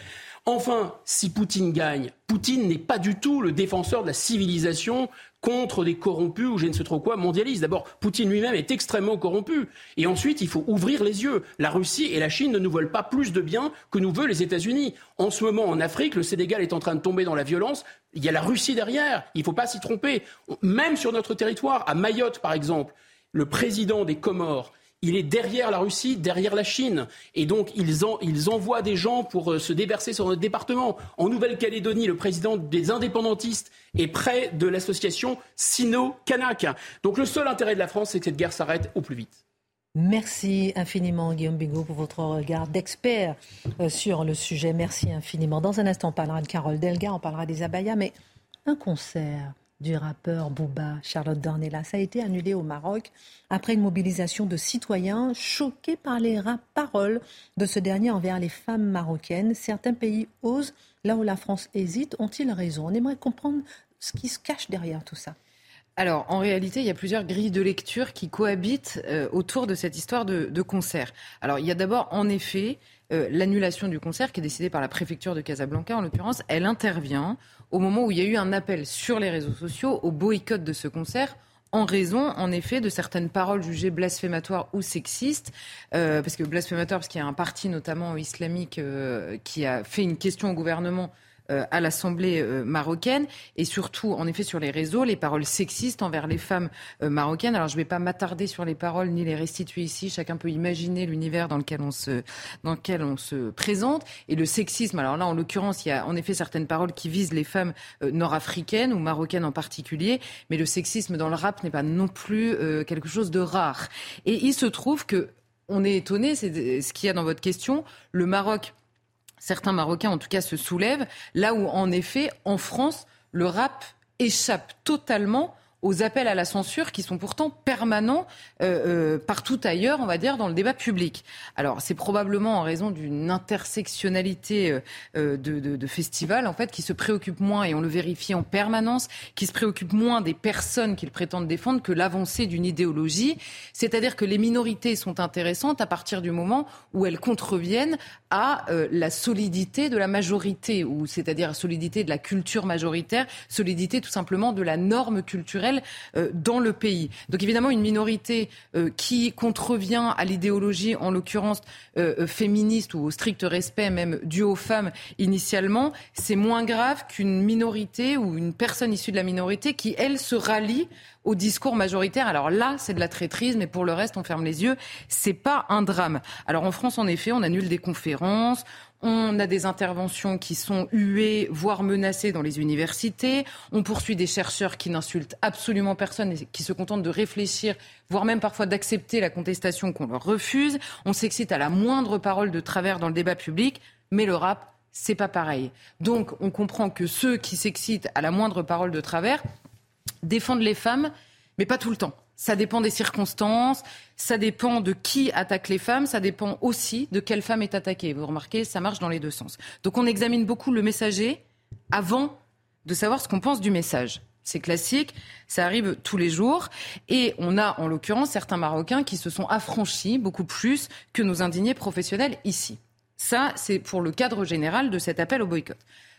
Enfin, si Poutine gagne, Poutine n'est pas du tout le défenseur de la civilisation contre des corrompus ou je ne sais trop quoi mondialistes. D'abord, Poutine lui-même est extrêmement corrompu. Et ensuite, il faut ouvrir les yeux. La Russie et la Chine ne nous veulent pas plus de bien que nous veulent les États-Unis. En ce moment, en Afrique, le Sénégal est en train de tomber dans la violence. Il y a la Russie derrière. Il ne faut pas s'y tromper. Même sur notre territoire, à Mayotte par exemple, le président des Comores, il est derrière la Russie, derrière la Chine. Et donc, ils, envoient des gens pour euh, se déverser sur notre département. En Nouvelle-Calédonie, le président des indépendantistes est près de l'association Sino-Kanak. Donc, le seul intérêt de la France, c'est que cette guerre s'arrête au plus vite. Merci infiniment, Guillaume Bigot, pour votre regard d'expert euh, sur le sujet. Merci infiniment. Dans un instant, on parlera de Carole Delga, on parlera des abayas, mais un concert du rappeur Booba, Charlotte Dornella. Ça a été annulé au Maroc après une mobilisation de citoyens choqués par les paroles de ce dernier envers les femmes marocaines. Certains pays osent, là où la France hésite. Ont-ils raison? On aimerait comprendre ce qui se cache derrière tout ça. Alors, en réalité, il y a plusieurs grilles de lecture qui cohabitent euh, autour de cette histoire de, concert. Alors, il y a d'abord, en effet, euh, l'annulation du concert qui est décidée par la préfecture de Casablanca, en l'occurrence. Elle intervient au moment où il y a eu un appel sur les réseaux sociaux au boycott de ce concert en raison, en effet, de certaines paroles jugées blasphématoires ou sexistes, euh, parce que blasphématoire, parce qu'il y a un parti notamment islamique qui a fait une question au gouvernement à l'Assemblée marocaine et surtout, en effet, sur les réseaux, les paroles sexistes envers les femmes marocaines. Alors, je ne vais pas m'attarder sur les paroles ni les restituer ici. Chacun peut imaginer l'univers dans lequel on se dans lequel on se présente et le sexisme. Alors là, en l'occurrence, il y a en effet certaines paroles qui visent les femmes nord-africaines ou marocaines en particulier, mais le sexisme dans le rap n'est pas non plus quelque chose de rare. Et il se trouve que on est étonné, c'est ce qu'il y a dans votre question. Le Maroc, certains Marocains en tout cas se soulèvent, là où en effet, en France, le rap échappe totalement aux appels à la censure qui sont pourtant permanents euh, euh, partout ailleurs, on va dire, dans le débat public. Alors, c'est probablement en raison d'une intersectionnalité euh, de, de, festivals, en fait, qui se préoccupe moins, et on le vérifie en permanence, qui se préoccupe moins des personnes qu'ils prétendent défendre que l'avancée d'une idéologie. C'est-à-dire que les minorités sont intéressantes à partir du moment où elles contreviennent à la solidité de la majorité, ou c'est-à-dire solidité de la culture majoritaire, solidité tout simplement de la norme culturelle euh, dans le pays. Donc évidemment, une minorité euh, qui contrevient à l'idéologie, en l'occurrence euh, féministe ou au strict respect même dû aux femmes initialement, c'est moins grave qu'une minorité ou une personne issue de la minorité qui, elle, se rallie au discours majoritaire. Alors là, c'est de la traîtrise, mais pour le reste, on ferme les yeux. C'est pas un drame. Alors en France, en effet, on annule des conférences, on a des interventions qui sont huées, voire menacées dans les universités. On poursuit des chercheurs qui n'insultent absolument personne et qui se contentent de réfléchir, voire même parfois d'accepter la contestation qu'on leur refuse. On s'excite à la moindre parole de travers dans le débat public. Mais le rap, c'est pas pareil. Donc, on comprend que ceux qui s'excitent à la moindre parole de travers défendent les femmes, mais pas tout le temps. Ça dépend des circonstances, ça dépend de qui attaque les femmes, ça dépend aussi de quelle femme est attaquée. Vous remarquez, ça marche dans les deux sens. Donc on examine beaucoup le messager avant de savoir ce qu'on pense du message. C'est classique, ça arrive tous les jours. Et on a en l'occurrence certains Marocains qui se sont affranchis beaucoup plus que nos indignés professionnels ici. Ça, c'est pour le cadre général de cet appel au boycott.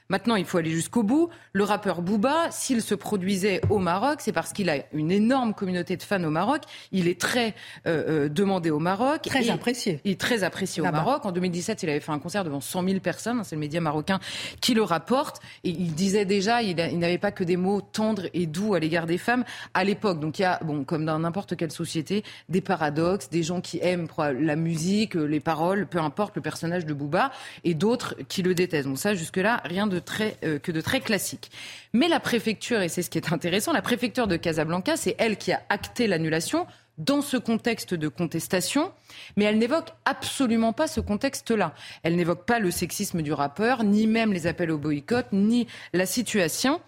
Maintenant, il faut aller jusqu'au bout. Le rappeur Booba, s'il se produisait au Maroc, c'est parce qu'il a une énorme communauté de fans au Maroc. Il est très euh, euh demandé au Maroc. Très apprécié. Il est très apprécié au Maroc. En 2017, il avait fait un concert devant 100 000 personnes. C'est le média marocain qui le rapporte. Et il disait déjà, il, il n'avait pas que des mots tendres et doux à l'égard des femmes à l'époque. Donc il y a, bon, comme dans n'importe quelle société, des paradoxes, des gens qui aiment la musique, les paroles, peu importe le personnage de Booba, et d'autres qui le détestent. Donc ça, jusque-là, rien de très, euh, que de très classique. Mais la préfecture, et c'est ce qui est intéressant, la préfecture de Casablanca, c'est elle qui a acté l'annulation dans ce contexte de contestation, mais elle n'évoque absolument pas ce contexte-là. Elle n'évoque pas le sexisme du rappeur, ni même les appels au boycott, ni la situation.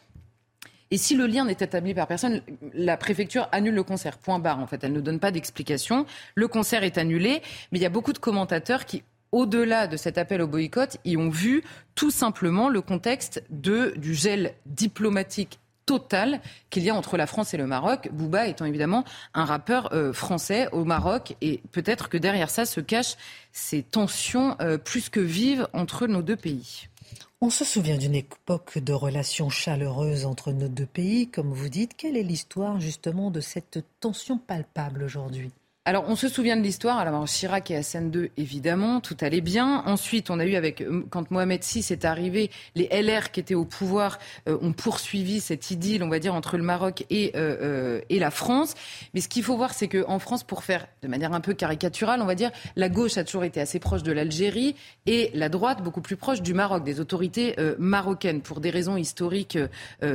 Et si le lien n'est établi par personne, la préfecture annule le concert. Point barre, en fait. Elle ne donne pas d'explication. Le concert est annulé, mais il y a beaucoup de commentateurs qui au-delà de cet appel au boycott, y ont vu tout simplement le contexte de, du gel diplomatique total qu'il y a entre la France et le Maroc. Bouba étant évidemment un rappeur euh, français au Maroc et peut-être que derrière ça se cachent ces tensions euh, plus que vives entre nos deux pays. On se souvient d'une époque de relations chaleureuses entre nos deux pays, comme vous dites. Quelle est l'histoire justement de cette tension palpable aujourd'hui? Alors, on se souvient de l'histoire. Alors, Chirac et Hassan II, évidemment, tout allait bien. Ensuite, on a eu avec, euh, quand Mohamed VI est arrivé, les LR qui étaient au pouvoir euh, ont poursuivi cette idylle, on va dire, entre le Maroc et, euh, et la France. Mais ce qu'il faut voir, c'est qu'en France, pour faire de manière un peu caricaturale, on va dire, la gauche a toujours été assez proche de l'Algérie et la droite beaucoup plus proche du Maroc, des autorités marocaines, pour des raisons historiques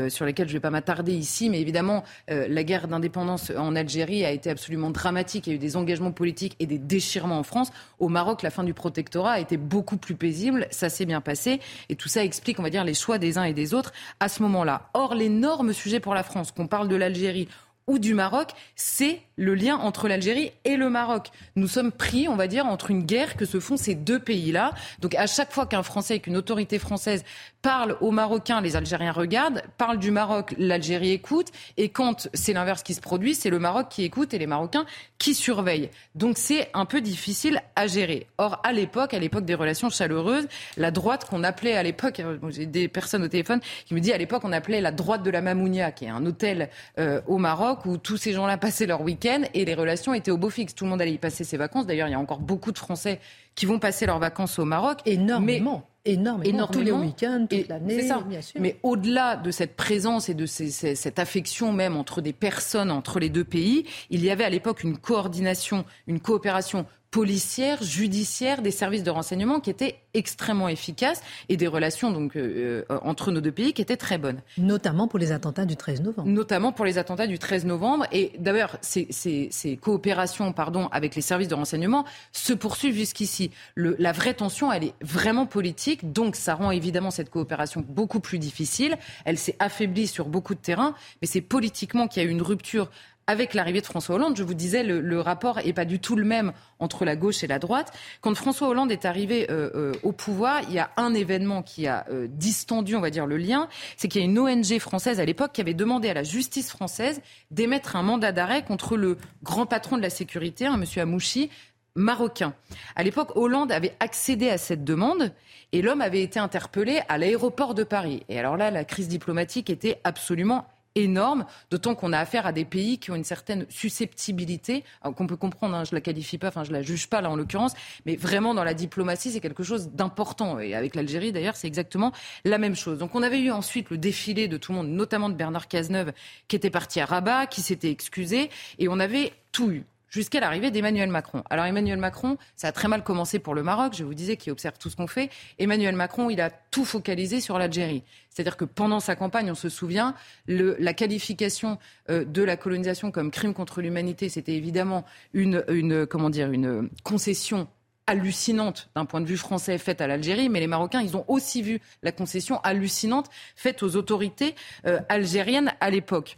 sur lesquelles je ne vais pas m'attarder ici. Mais évidemment, la guerre d'indépendance en Algérie a été absolument dramatique. Des engagements politiques et des déchirements en France. Au Maroc, la fin du protectorat a été beaucoup plus paisible, ça s'est bien passé, et tout ça explique, on va dire, les choix des uns et des autres à ce moment-là. Or, l'énorme sujet pour la France, qu'on parle de l'Algérie ou du Maroc, c'est le lien entre l'Algérie et le Maroc. Nous sommes pris, on va dire, entre une guerre que se font ces deux pays-là. Donc à chaque fois qu'un Français, qu'une autorité française parle aux Marocains, les Algériens regardent, parle du Maroc, l'Algérie écoute, et quand c'est l'inverse qui se produit, c'est le Maroc qui écoute et les Marocains qui surveillent. Donc c'est un peu difficile à gérer. Or, à l'époque, à l'époque des relations chaleureuses, la droite qu'on appelait à l'époque, euh, j'ai des personnes au téléphone qui me disent à l'époque on appelait la droite de la Mamounia, qui est un hôtel euh, au Maroc, Maroc où tous ces gens-là passaient leur week-end et les relations étaient au beau fixe. Tout le monde allait y passer ses vacances. D'ailleurs, il y a encore beaucoup de Français qui vont passer leurs vacances au Maroc. Énormément. Énormément, énormément, tous les week-ends, toute l'année, bien sûr. Mais au-delà de cette présence et de cette affection même entre des personnes, entre les deux pays, il y avait à l'époque une coordination, une coopération policière, judiciaire, des services de renseignement qui étaient extrêmement efficaces et des relations donc euh, euh, entre nos deux pays qui étaient très bonnes. Notamment pour les attentats du 13 novembre. Notamment pour les attentats du 13 novembre. Et d'ailleurs, ces, ces, ces, coopérations pardon, avec les services de renseignement se poursuivent jusqu'ici. La vraie tension, elle est vraiment politique, donc ça rend évidemment cette coopération beaucoup plus difficile. Elle s'est affaiblie sur beaucoup de terrains, mais c'est politiquement qu'il y a eu une rupture avec l'arrivée de François Hollande, je vous disais, le, rapport n'est pas du tout le même entre la gauche et la droite. Quand François Hollande est arrivé euh, euh, au pouvoir, il y a un événement qui a euh, distendu, on va dire, le lien, c'est qu'il y a une ONG française à l'époque qui avait demandé à la justice française d'émettre un mandat d'arrêt contre le grand patron de la sécurité, un monsieur Amouchi, marocain. À l'époque, Hollande avait accédé à cette demande et l'homme avait été interpellé à l'aéroport de Paris. Et alors là, la crise diplomatique était absolument énorme, d'autant qu'on a affaire à des pays qui ont une certaine susceptibilité, qu'on peut comprendre, hein, je la qualifie pas, enfin je la juge pas là en l'occurrence, mais vraiment dans la diplomatie c'est quelque chose d'important. Et avec l'Algérie d'ailleurs c'est exactement la même chose. Donc on avait eu ensuite le défilé de tout le monde, notamment de Bernard Cazeneuve qui était parti à Rabat, qui s'était excusé, et on avait tout eu jusqu'à l'arrivée d'Emmanuel Macron. Alors Emmanuel Macron, ça a très mal commencé pour le Maroc, je vous disais, qui observe tout ce qu'on fait. Emmanuel Macron, il a tout focalisé sur l'Algérie. C'est-à-dire que pendant sa campagne, on se souvient, le, la qualification euh, de la colonisation comme crime contre l'humanité, c'était évidemment une, une, comment dire, une concession hallucinante d'un point de vue français faite à l'Algérie, mais les Marocains, ils ont aussi vu la concession hallucinante faite aux autorités euh, algériennes à l'époque.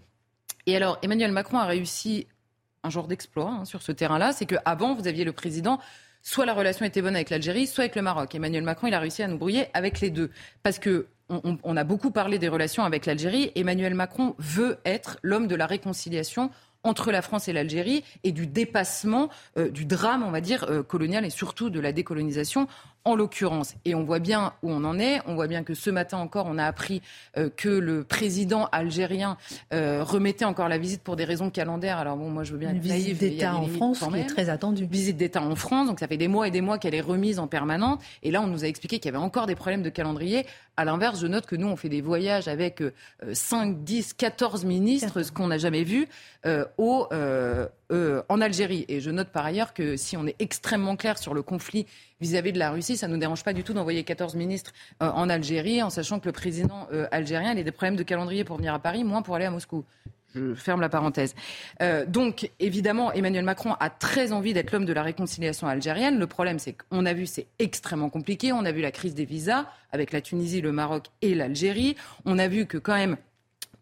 Et alors, Emmanuel Macron a réussi un genre d'exploit hein, sur ce terrain-là, c'est qu'avant, vous aviez le président soit la relation était bonne avec l'Algérie, soit avec le Maroc. Emmanuel Macron, il a réussi à nous brouiller avec les deux. Parce que on, a beaucoup parlé des relations avec l'Algérie. Emmanuel Macron veut être l'homme de la réconciliation entre la France et l'Algérie et du dépassement euh, du drame, on va dire, euh, colonial et surtout de la décolonisation en l'occurrence. Et on voit bien où on en est. On voit bien que ce matin encore, on a appris euh, que le président algérien euh, remettait encore la visite pour des raisons calendaires. Alors bon, moi je veux bien une visite d'État en France qui est très attendue. Visite d'État en France, donc ça fait des mois et des mois qu'elle est remise en permanence. Et là, on nous a expliqué qu'il y avait encore des problèmes de calendrier. À l'inverse, je note que nous, on fait des voyages avec 5, 10, 14 ministres, ce qu'on n'a jamais vu, euh, en Algérie. Et je note par ailleurs que si on est extrêmement clair sur le conflit vis-à-vis de la Russie, ça ne nous dérange pas du tout d'envoyer 14 ministres euh, en Algérie, en sachant que le président euh, algérien a des problèmes de calendrier pour venir à Paris, moins pour aller à Moscou. Je ferme la parenthèse. Donc, évidemment, Emmanuel Macron a très envie d'être l'homme de la réconciliation algérienne. Le problème, c'est qu'on a vu, c'est extrêmement compliqué. On a vu la crise des visas avec la Tunisie, le Maroc et l'Algérie. On a vu que quand même,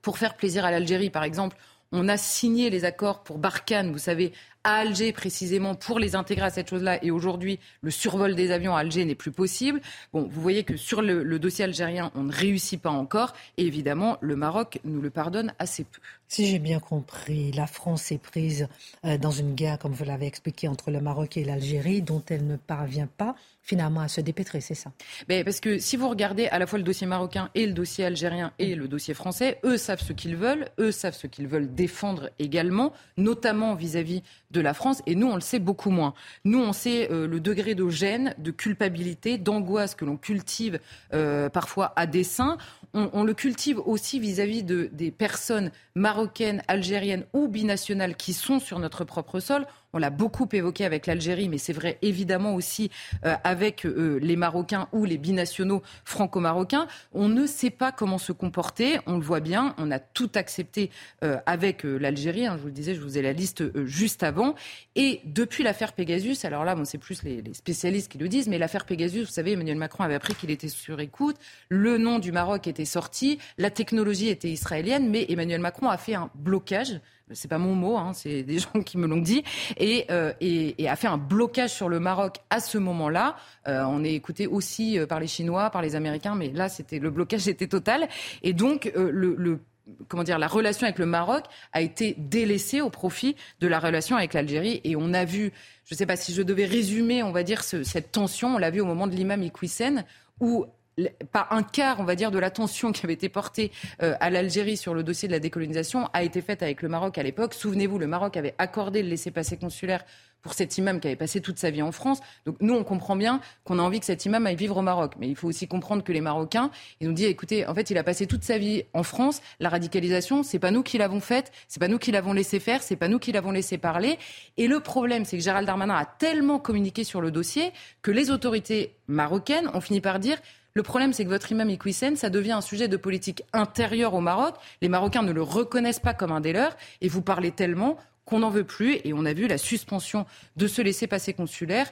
pour faire plaisir à l'Algérie, par exemple, on a signé les accords pour Barkhane, vous savez, à Alger précisément pour les intégrer à cette chose-là. Et aujourd'hui, le survol des avions à Alger n'est plus possible. Bon, vous voyez que sur le, dossier algérien, on ne réussit pas encore. Et évidemment, le Maroc nous le pardonne assez peu. Si j'ai bien compris, la France est prise euh, dans une guerre, comme vous l'avez expliqué, entre le Maroc et l'Algérie, dont elle ne parvient pas finalement à se dépêtrer, c'est ça Mais Parce que si vous regardez à la fois le dossier marocain et le dossier algérien et le dossier français, eux savent ce qu'ils veulent, eux savent ce qu'ils veulent défendre également, notamment vis-à-vis de la France, et nous, on le sait beaucoup moins. Nous, on sait euh, le degré de gêne, de culpabilité, d'angoisse que l'on cultive euh, parfois à dessein. On, le cultive aussi vis-à-vis de, des personnes marocaines, algériennes ou binationales qui sont sur notre propre sol. On l'a beaucoup évoqué avec l'Algérie, mais c'est vrai évidemment aussi euh, avec euh, les Marocains ou les binationaux franco-marocains. On ne sait pas comment se comporter. On le voit bien. On a tout accepté euh, avec l'Algérie. Hein, je vous le disais, je vous ai la liste juste avant. Et depuis l'affaire Pegasus, alors là, bon, c'est plus les, les, spécialistes qui le disent, mais l'affaire Pegasus, vous savez, Emmanuel Macron avait appris qu'il était sur écoute. Le nom du Maroc était sorti. La technologie était israélienne, mais Emmanuel Macron a fait un blocage c'est pas mon mot, hein, c'est des gens qui me l'ont dit, euh, et, a fait un blocage sur le Maroc à ce moment-là. Euh, on est écouté aussi euh, par les Chinois, par les Américains, mais là, c'était le blocage était total. Et donc, la relation avec le Maroc a été délaissée au profit de la relation avec l'Algérie. Et on a vu, je ne sais pas si je devais résumer, on va dire, cette tension, on l'a vu au moment de l'imam Iqwisen, où pas un quart, on va dire, de l'attention qui avait été portée euh, à l'Algérie sur le dossier de la décolonisation a été faite avec le Maroc à l'époque. Souvenez-vous, le Maroc avait accordé le laissez-passer consulaire pour cet imam qui avait passé toute sa vie en France. Donc nous, on comprend bien qu'on a envie que cet imam aille vivre au Maroc. Mais il faut aussi comprendre que les Marocains, ils nous disent, écoutez, en fait, il a passé toute sa vie en France. La radicalisation, c'est pas nous qui l'avons faite, c'est pas nous qui l'avons laissé faire, c'est pas nous qui l'avons laissé parler. Et le problème, c'est que Gérald Darmanin a tellement communiqué sur le dossier que les autorités marocaines ont fini par dire le problème, c'est que votre imam Iqwisen, ça devient un sujet de politique intérieure au Maroc. Les Marocains ne le reconnaissent pas comme un des leurs. Et vous parlez tellement qu'on n'en veut plus. Et on a vu la suspension de ce laisser-passer consulaire.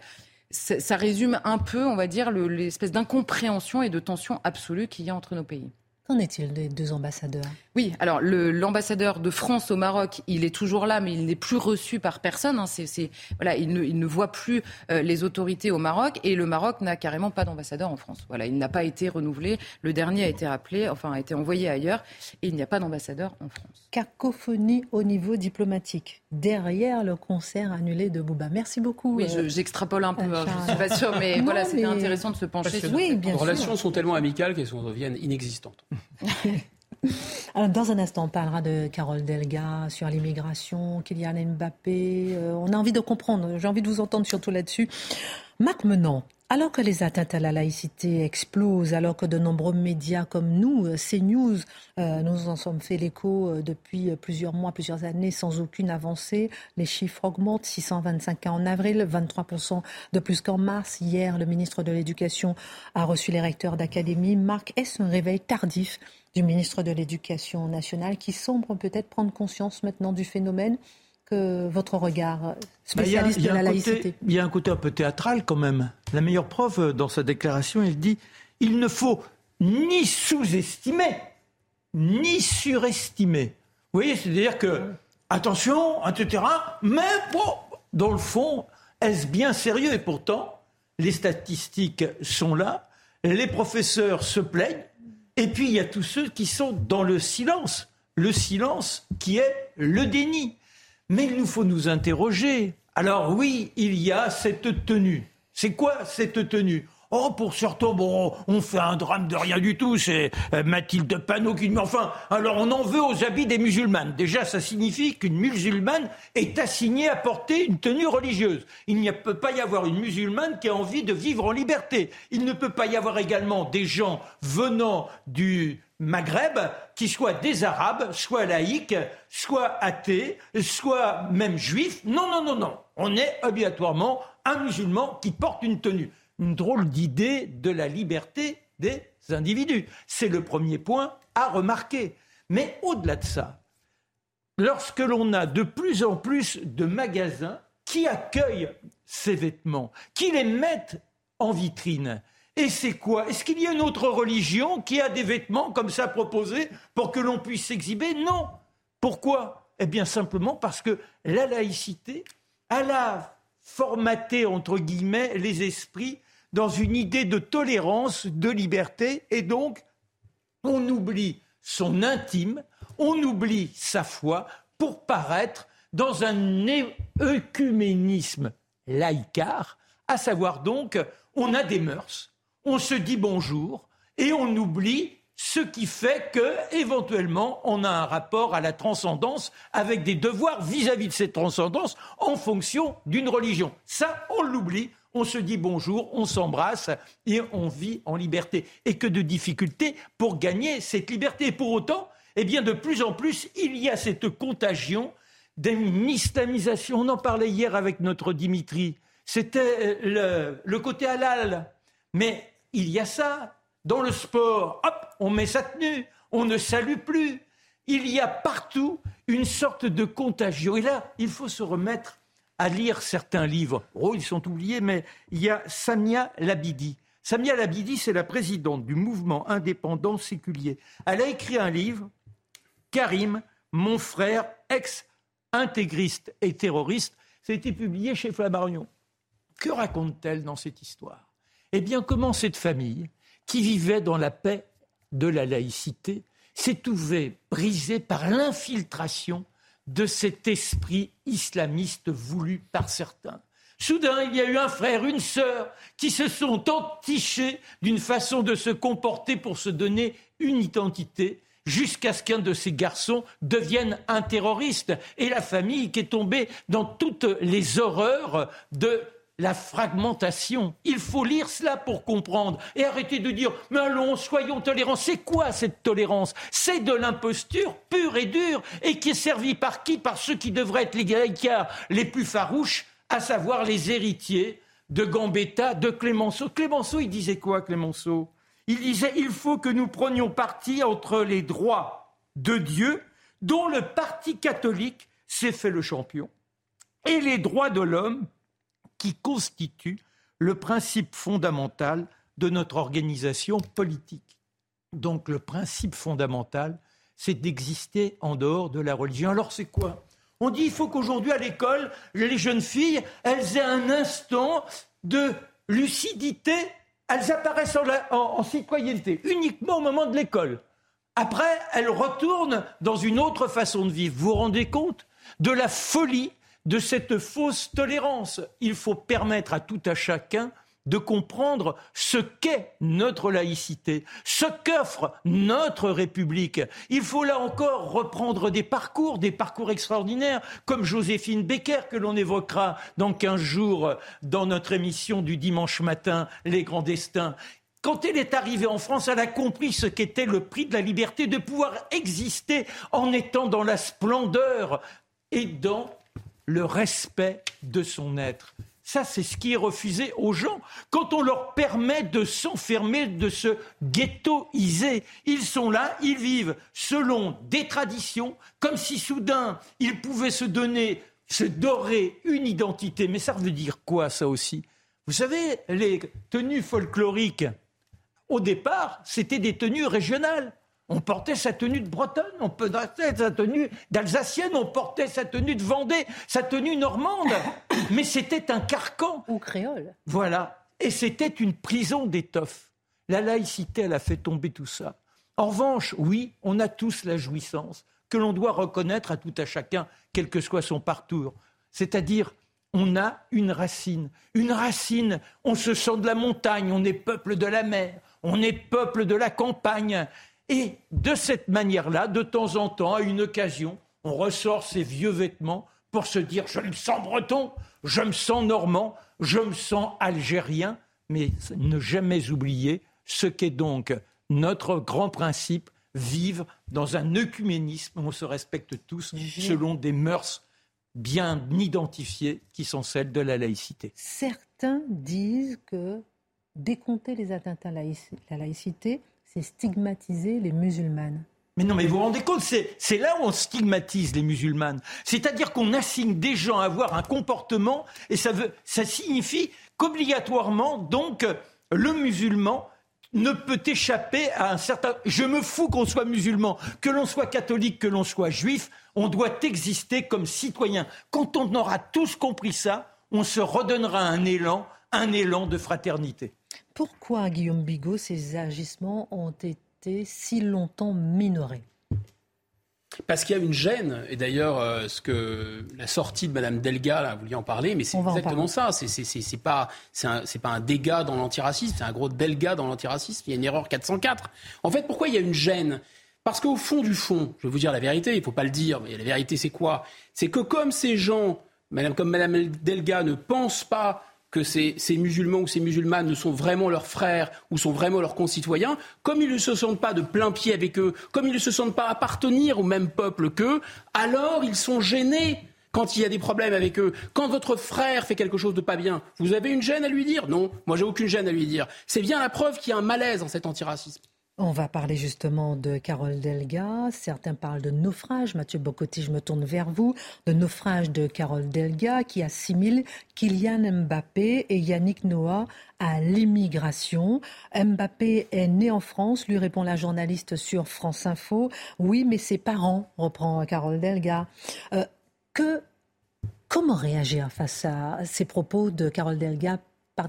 Ça, résume un peu, on va dire, l'espèce d'incompréhension et de tension absolue qu'il y a entre nos pays. Qu'en est-il des deux ambassadeurs? Oui, alors l'ambassadeur de France au Maroc, il est toujours là, mais il n'est plus reçu par personne. Hein. voilà, il ne, il, ne, voit plus euh, les autorités au Maroc et le Maroc n'a carrément pas d'ambassadeur en France. Voilà, il n'a pas été renouvelé. Le dernier a été rappelé, enfin a été envoyé ailleurs, et il n'y a pas d'ambassadeur en France. Cacophonie au niveau diplomatique derrière le concert annulé de Bouba. Merci beaucoup. Oui, euh, j'extrapole un peu. Hein, je ne suis pas sûre, mais voilà, c'était intéressant de se pencher. sur oui, bien Les relations sont tellement amicales qu'elles deviennent inexistantes. dans un instant, on parlera de Carole Delga sur l'immigration, Kylian Mbappé. Euh, on a envie de comprendre. J'ai envie de vous entendre surtout là-dessus. Marc Menant, alors que les atteintes à la laïcité explosent, alors que de nombreux médias comme nous, euh, CNews, euh, nous en sommes fait l'écho euh, depuis plusieurs mois, plusieurs années sans aucune avancée, les chiffres augmentent, 625 cas en avril, 23% de plus qu'en mars. Hier, le ministre de l'Éducation a reçu les recteurs d'académie. Marc, est-ce un réveil tardif du ministre de l'Éducation nationale qui semble peut-être prendre conscience maintenant du phénomène votre regard spécialiste de la laïcité Il y a un côté un peu théâtral quand même. La meilleure preuve, euh, dans sa déclaration, il dit il ne faut ni sous-estimer, ni surestimer. Vous voyez, c'est-à-dire que, attention, etc., mais bon, dans le fond, est-ce bien sérieux? Et pourtant, les statistiques sont là, les professeurs se plaignent, et puis il y a tous ceux qui sont dans le silence. Le silence qui est le déni. Mais il nous faut nous interroger. Alors oui, il y a cette tenue. C'est quoi cette tenue? Oh, pour certains, bon, on fait un drame de rien du tout. C'est euh, Mathilde Panot qui... Enfin, alors on en veut aux habits des musulmanes. Déjà, ça signifie qu'une musulmane est assignée à porter une tenue religieuse. Il ne peut pas y avoir une musulmane qui a envie de vivre en liberté. Il ne peut pas y avoir également des gens venant du Maghreb qui soient des Arabes, soit laïcs, soit athées, soit même juifs. Non, non, non, non. On est obligatoirement un musulman qui porte une tenue. Une drôle d'idée de la liberté des individus. C'est le premier point à remarquer. Mais au-delà de ça, lorsque l'on a de plus en plus de magasins qui accueillent ces vêtements, qui les mettent en vitrine, et c'est quoi? Est-ce qu'il y a une autre religion qui a des vêtements comme ça proposés pour que l'on puisse s'exhiber? Non. Pourquoi? Eh bien simplement parce que la laïcité, a formaté, entre guillemets, les esprits dans une idée de tolérance, de liberté, et donc on oublie son intime, on oublie sa foi pour paraître dans un œcuménisme laïcard, à savoir donc on a des mœurs, on se dit bonjour et on oublie ce qui fait que, éventuellement, on a un rapport à la transcendance avec des devoirs vis-à-vis de cette transcendance en fonction d'une religion. Ça, on l'oublie. On se dit bonjour, on s'embrasse et on vit en liberté. Et que de difficultés pour gagner cette liberté. Et pour autant, eh bien, de plus en plus, il y a cette contagion d'une islamisation. On en parlait hier avec notre Dimitri. C'était euh, le, le côté halal. Mais il y a ça. Dans le sport, hop, on met sa tenue, on ne salue plus. Il y a partout une sorte de contagion. Et là, il faut se remettre à lire certains livres. Oh, ils sont oubliés, mais il y a Samia Labidi. Samia Labidi, c'est la présidente du mouvement indépendant séculier. Elle a écrit un livre, Karim, mon frère, ex-intégriste et terroriste. Ça a été publié chez Flammarion. Que raconte-t-elle dans cette histoire? Eh bien, comment cette famille, qui vivait dans la paix de la laïcité, s'est trouvée brisée par l'infiltration de cet esprit islamiste voulu par certains? Soudain, il y a eu un frère, une sœur qui se sont entichés d'une façon de se comporter pour se donner une identité jusqu'à ce qu'un de ces garçons devienne un terroriste. Et la famille qui est tombée dans toutes les horreurs de la fragmentation. Il faut lire cela pour comprendre et arrêter de dire mais allons, soyons tolérants. C'est quoi cette tolérance? C'est de l'imposture pure et dure et qui est servie par qui? Par ceux qui devraient être les gaillards les plus farouches, à savoir les héritiers de Gambetta, de Clémenceau. Clémenceau, il disait quoi, Clémenceau Il disait il faut que nous prenions parti entre les droits de Dieu, dont le Parti catholique s'est fait le champion, et les droits de l'homme, qui constitue le principe fondamental de notre organisation politique. Donc le principe fondamental, c'est d'exister en dehors de la religion. Alors c'est quoi? On dit il faut qu'aujourd'hui à l'école, les jeunes filles, elles aient un instant de lucidité, elles apparaissent en, en citoyenneté uniquement au moment de l'école. Après, elles retournent dans une autre façon de vivre. Vous vous rendez compte de la folie de cette fausse tolérance. Il faut permettre à tout à chacun de comprendre ce qu'est notre laïcité, ce qu'offre notre République. Il faut là encore reprendre des parcours, des parcours extraordinaires, comme Joséphine Becker, que l'on évoquera dans 15 jours dans notre émission du dimanche matin, Les Grands Destins. Quand elle est arrivée en France, elle a compris ce qu'était le prix de la liberté, de pouvoir exister en étant dans la splendeur et dans le respect de son être. Ça, c'est ce qui est refusé aux gens. Quand on leur permet de s'enfermer, de se ghettoiser, ils sont là, ils vivent selon des traditions, comme si soudain ils pouvaient se donner, se dorer une identité. Mais ça veut dire quoi, ça aussi? Vous savez, les tenues folkloriques, au départ, c'était des tenues régionales. On portait sa tenue de Bretonne, on portait sa tenue d'Alsacienne, on portait sa tenue de Vendée, sa tenue normande. Mais c'était un carcan. Ou créole. Voilà. Et c'était une prison d'étoffe. La laïcité, elle a fait tomber tout ça. En revanche, oui, on a tous la jouissance que l'on doit reconnaître à tout à chacun, quel que soit son parcours. C'est-à-dire, on a une racine. Une racine, on se sent de la montagne, on est peuple de la mer, on est peuple de la campagne. Et de cette manière-là, de temps en temps, à une occasion, on ressort ses vieux vêtements pour se dire je me sens breton, je me sens normand, je me sens algérien, mais ne jamais oublier ce qu'est donc notre grand principe, vivre dans un œcuménisme où on se respecte tous selon des mœurs bien identifiées qui sont celles de la laïcité. Certains disent que décompter les atteintes à la laïcité, c'est stigmatiser les musulmanes. Mais non, mais vous vous rendez compte, c'est là où on stigmatise les musulmanes. C'est-à-dire qu'on assigne des gens à avoir un comportement et ça, veut, ça signifie qu'obligatoirement, donc, le musulman ne peut échapper à un certain... Je me fous qu'on soit musulman, que l'on soit catholique, que l'on soit juif, on doit exister comme citoyen. Quand on aura tous compris ça, on se redonnera un élan, un élan de fraternité. Pourquoi, Guillaume Bigot, ces agissements ont été si longtemps minorés parce qu'il y a une gêne, et d'ailleurs, euh, ce que la sortie de Mme Delga, là, vous vouliez en parler, mais c'est exactement ça. C'est pas, pas un dégât dans l'antiracisme, c'est un gros delga dans l'antiracisme. Il y a une erreur 404. En fait, pourquoi il y a une gêne? Parce qu'au fond du fond, je vais vous dire la vérité, il ne faut pas le dire, mais la vérité, c'est quoi? C'est que comme ces gens, Madame, comme Mme Delga, ne pensent pas que ces, musulmans ou ces musulmanes ne sont vraiment leurs frères ou sont vraiment leurs concitoyens, comme ils ne se sentent pas de plein pied avec eux, comme ils ne se sentent pas appartenir au même peuple qu'eux, alors ils sont gênés quand il y a des problèmes avec eux. Quand votre frère fait quelque chose de pas bien, vous avez une gêne à lui dire? Non, moi j'ai aucune gêne à lui dire. C'est bien la preuve qu'il y a un malaise dans cet antiracisme. On va parler justement de Carole Delga. Certains parlent de naufrage. Mathieu Bocotti, je me tourne vers vous. De naufrage de Carole Delga qui assimile Kylian Mbappé et Yannick Noah à l'immigration. Mbappé est né en France, lui répond la journaliste sur France Info. Oui, mais ses parents, reprend Carole Delga. Euh, que, comment réagir face à ces propos de Carole Delga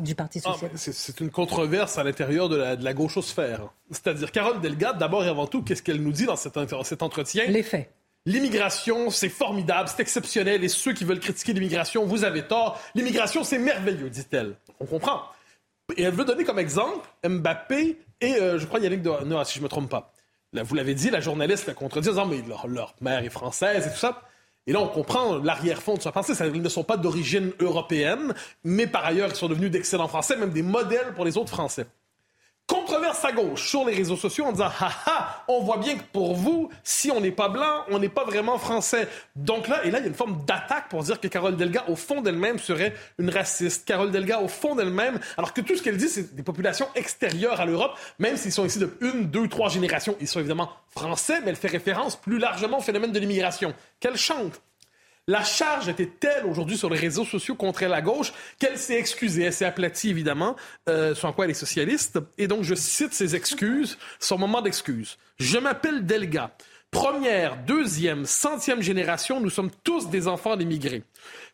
du Parti ah, socialiste. c'est une controverse à l'intérieur de la, de la gauchosphère. C'est-à-dire, Carole Delgado, d'abord et avant tout, qu'est-ce qu'elle nous dit dans cet, cet entretien? Les faits. L'immigration, c'est formidable, c'est exceptionnel, et ceux qui veulent critiquer l'immigration, vous avez tort. L'immigration, c'est merveilleux, dit-elle. On comprend. Et elle veut donner comme exemple Mbappé et, euh, je crois, Yannick Noah, si je ne me trompe pas. Là, vous l'avez dit, la journaliste la contredit en disant, mais leur, leur, mère est française et tout ça. Et là, on comprend l'arrière-fond de sa pensée. Ils ne sont pas d'origine européenne, mais par ailleurs, ils sont devenus d'excellents Français, même des modèles pour les autres Français controverse à gauche sur les réseaux sociaux en disant ha on voit bien que pour vous, si on n'est pas blanc, on n'est pas vraiment français. Donc là, et là, il y a une forme d'attaque pour dire que Carole Delga, au fond d'elle-même, serait une raciste. Carole Delga, au fond d'elle-même, alors que tout ce qu'elle dit, c'est des populations extérieures à l'Europe, même s'ils sont ici de une, deux, trois générations. Ils sont évidemment français, mais elle fait référence plus largement au phénomène de l'immigration. Qu'elle chante. La charge était telle aujourd'hui sur les réseaux sociaux contre la gauche qu'elle s'est excusée. Elle s'est aplatie, évidemment, euh, sur quoi elle est socialiste. Et donc, je cite ses excuses, son moment d'excuse. Je m'appelle Delga. Première, deuxième, centième génération, nous sommes tous des enfants d'immigrés.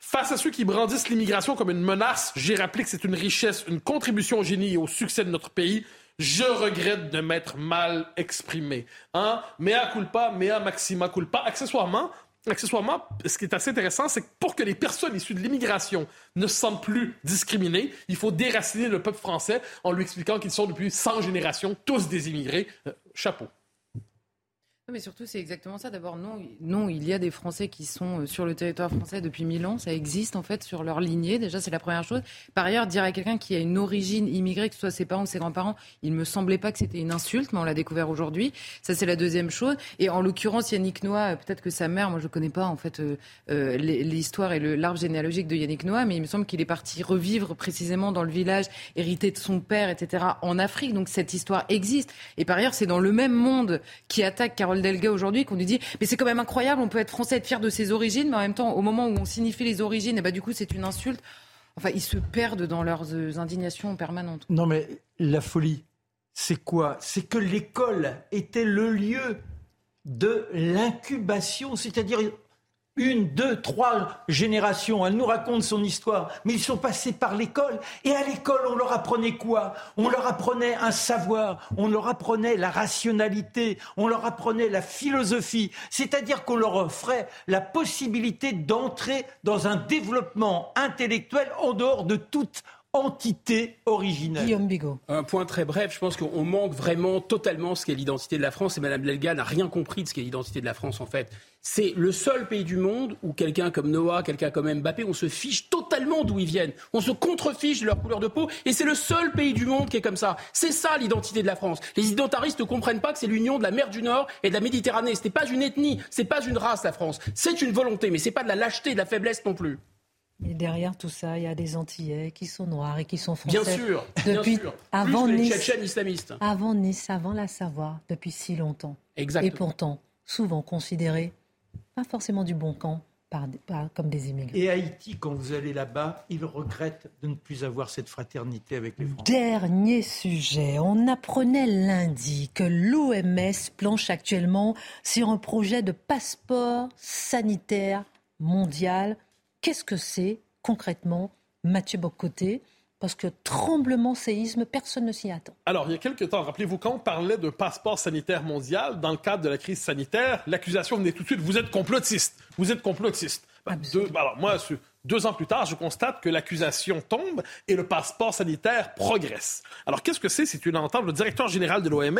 Face à ceux qui brandissent l'immigration comme une menace, j'ai rappelé que c'est une richesse, une contribution au génie et au succès de notre pays. Je regrette de m'être mal exprimé. Hein? Mea culpa, mea maxima culpa. Accessoirement, accessoirement, ce qui est assez intéressant, c'est que pour que les personnes issues de l'immigration ne se sentent plus discriminées, il faut déraciner le peuple français en lui expliquant qu'ils sont depuis 100 générations tous des immigrés. Euh, chapeau mais surtout, c'est exactement ça. D'abord, non, non, il y a des Français qui sont euh, sur le territoire français depuis mille ans. Ça existe, en fait, sur leur lignée. Déjà, c'est la première chose. Par ailleurs, dire à quelqu'un qui a une origine immigrée, que ce soit ses parents ou ses grands-parents, il me semblait pas que c'était une insulte, mais on l'a découvert aujourd'hui. Ça, c'est la deuxième chose. Et en l'occurrence, Yannick Noah, euh, peut-être que sa mère, moi, je connais pas, en fait, euh, l'histoire et l'arbre généalogique de Yannick Noah, mais il me semble qu'il est parti revivre précisément dans le village hérité de son père, etc., en Afrique. Donc, cette histoire existe. Et par ailleurs, c'est dans le même monde qui attaque Delga aujourd'hui qu'on lui dit mais c'est quand même incroyable, on peut être français, être fier de ses origines, mais en même temps, au moment où on signifie les origines, et eh ben, du coup, c'est une insulte. Enfin, ils se perdent dans leurs euh, indignations permanentes. Non, mais la folie, c'est quoi? C'est que l'école était le lieu de l'incubation, c'est-à-dire une, deux, trois générations. Elle nous raconte son histoire. Mais ils sont passés par l'école. Et à l'école, on leur apprenait quoi? On leur apprenait un savoir. On leur apprenait la rationalité. On leur apprenait la philosophie. C'est-à-dire qu'on leur offrait la possibilité d'entrer dans un développement intellectuel en dehors de toute entité originelle. Guillaume Bigot. Un point très bref, je pense qu'on manque vraiment totalement ce qu'est l'identité de la France et Mme Delga n'a rien compris de ce qu'est l'identité de la France en fait. C'est le seul pays du monde où quelqu'un comme Noah, quelqu'un comme Mbappé, on se fiche totalement d'où ils viennent. On se contrefiche de leur couleur de peau et c'est le seul pays du monde qui est comme ça. C'est ça l'identité de la France. Les identaristes ne comprennent pas que c'est l'union de la mer du Nord et de la Méditerranée. Ce n'est pas une ethnie, c'est pas une race la France. C'est une volonté, mais c'est pas de la lâcheté, de la faiblesse non plus. Et derrière tout ça, il y a des Antillais qui sont noirs et qui sont français. Bien sûr, depuis bien sûr. avant Plus Nice, islamistes. avant Nice, avant la Savoie, depuis si longtemps. Exactement. Et pourtant, souvent considérés pas forcément du bon camp, par, par, comme des immigrés. Et Haïti, quand vous allez là-bas, ils regrettent de ne plus avoir cette fraternité avec les Français. Dernier sujet. On apprenait lundi que l'OMS planche actuellement sur un projet de passeport sanitaire mondial Qu'est-ce que c'est concrètement, Mathieu Bocoté? Parce que tremblement, séisme, personne ne s'y attend. Alors, il y a quelques temps, rappelez-vous, quand on parlait de passeport sanitaire mondial dans le cadre de la crise sanitaire, l'accusation venait tout de suite, vous êtes complotiste, vous êtes complotiste. Ben, deux, alors, moi, deux ans plus tard, je constate que l'accusation tombe et le passeport sanitaire progresse. Alors, qu'est-ce que c'est? C'est une entente. Le directeur général de l'OMS,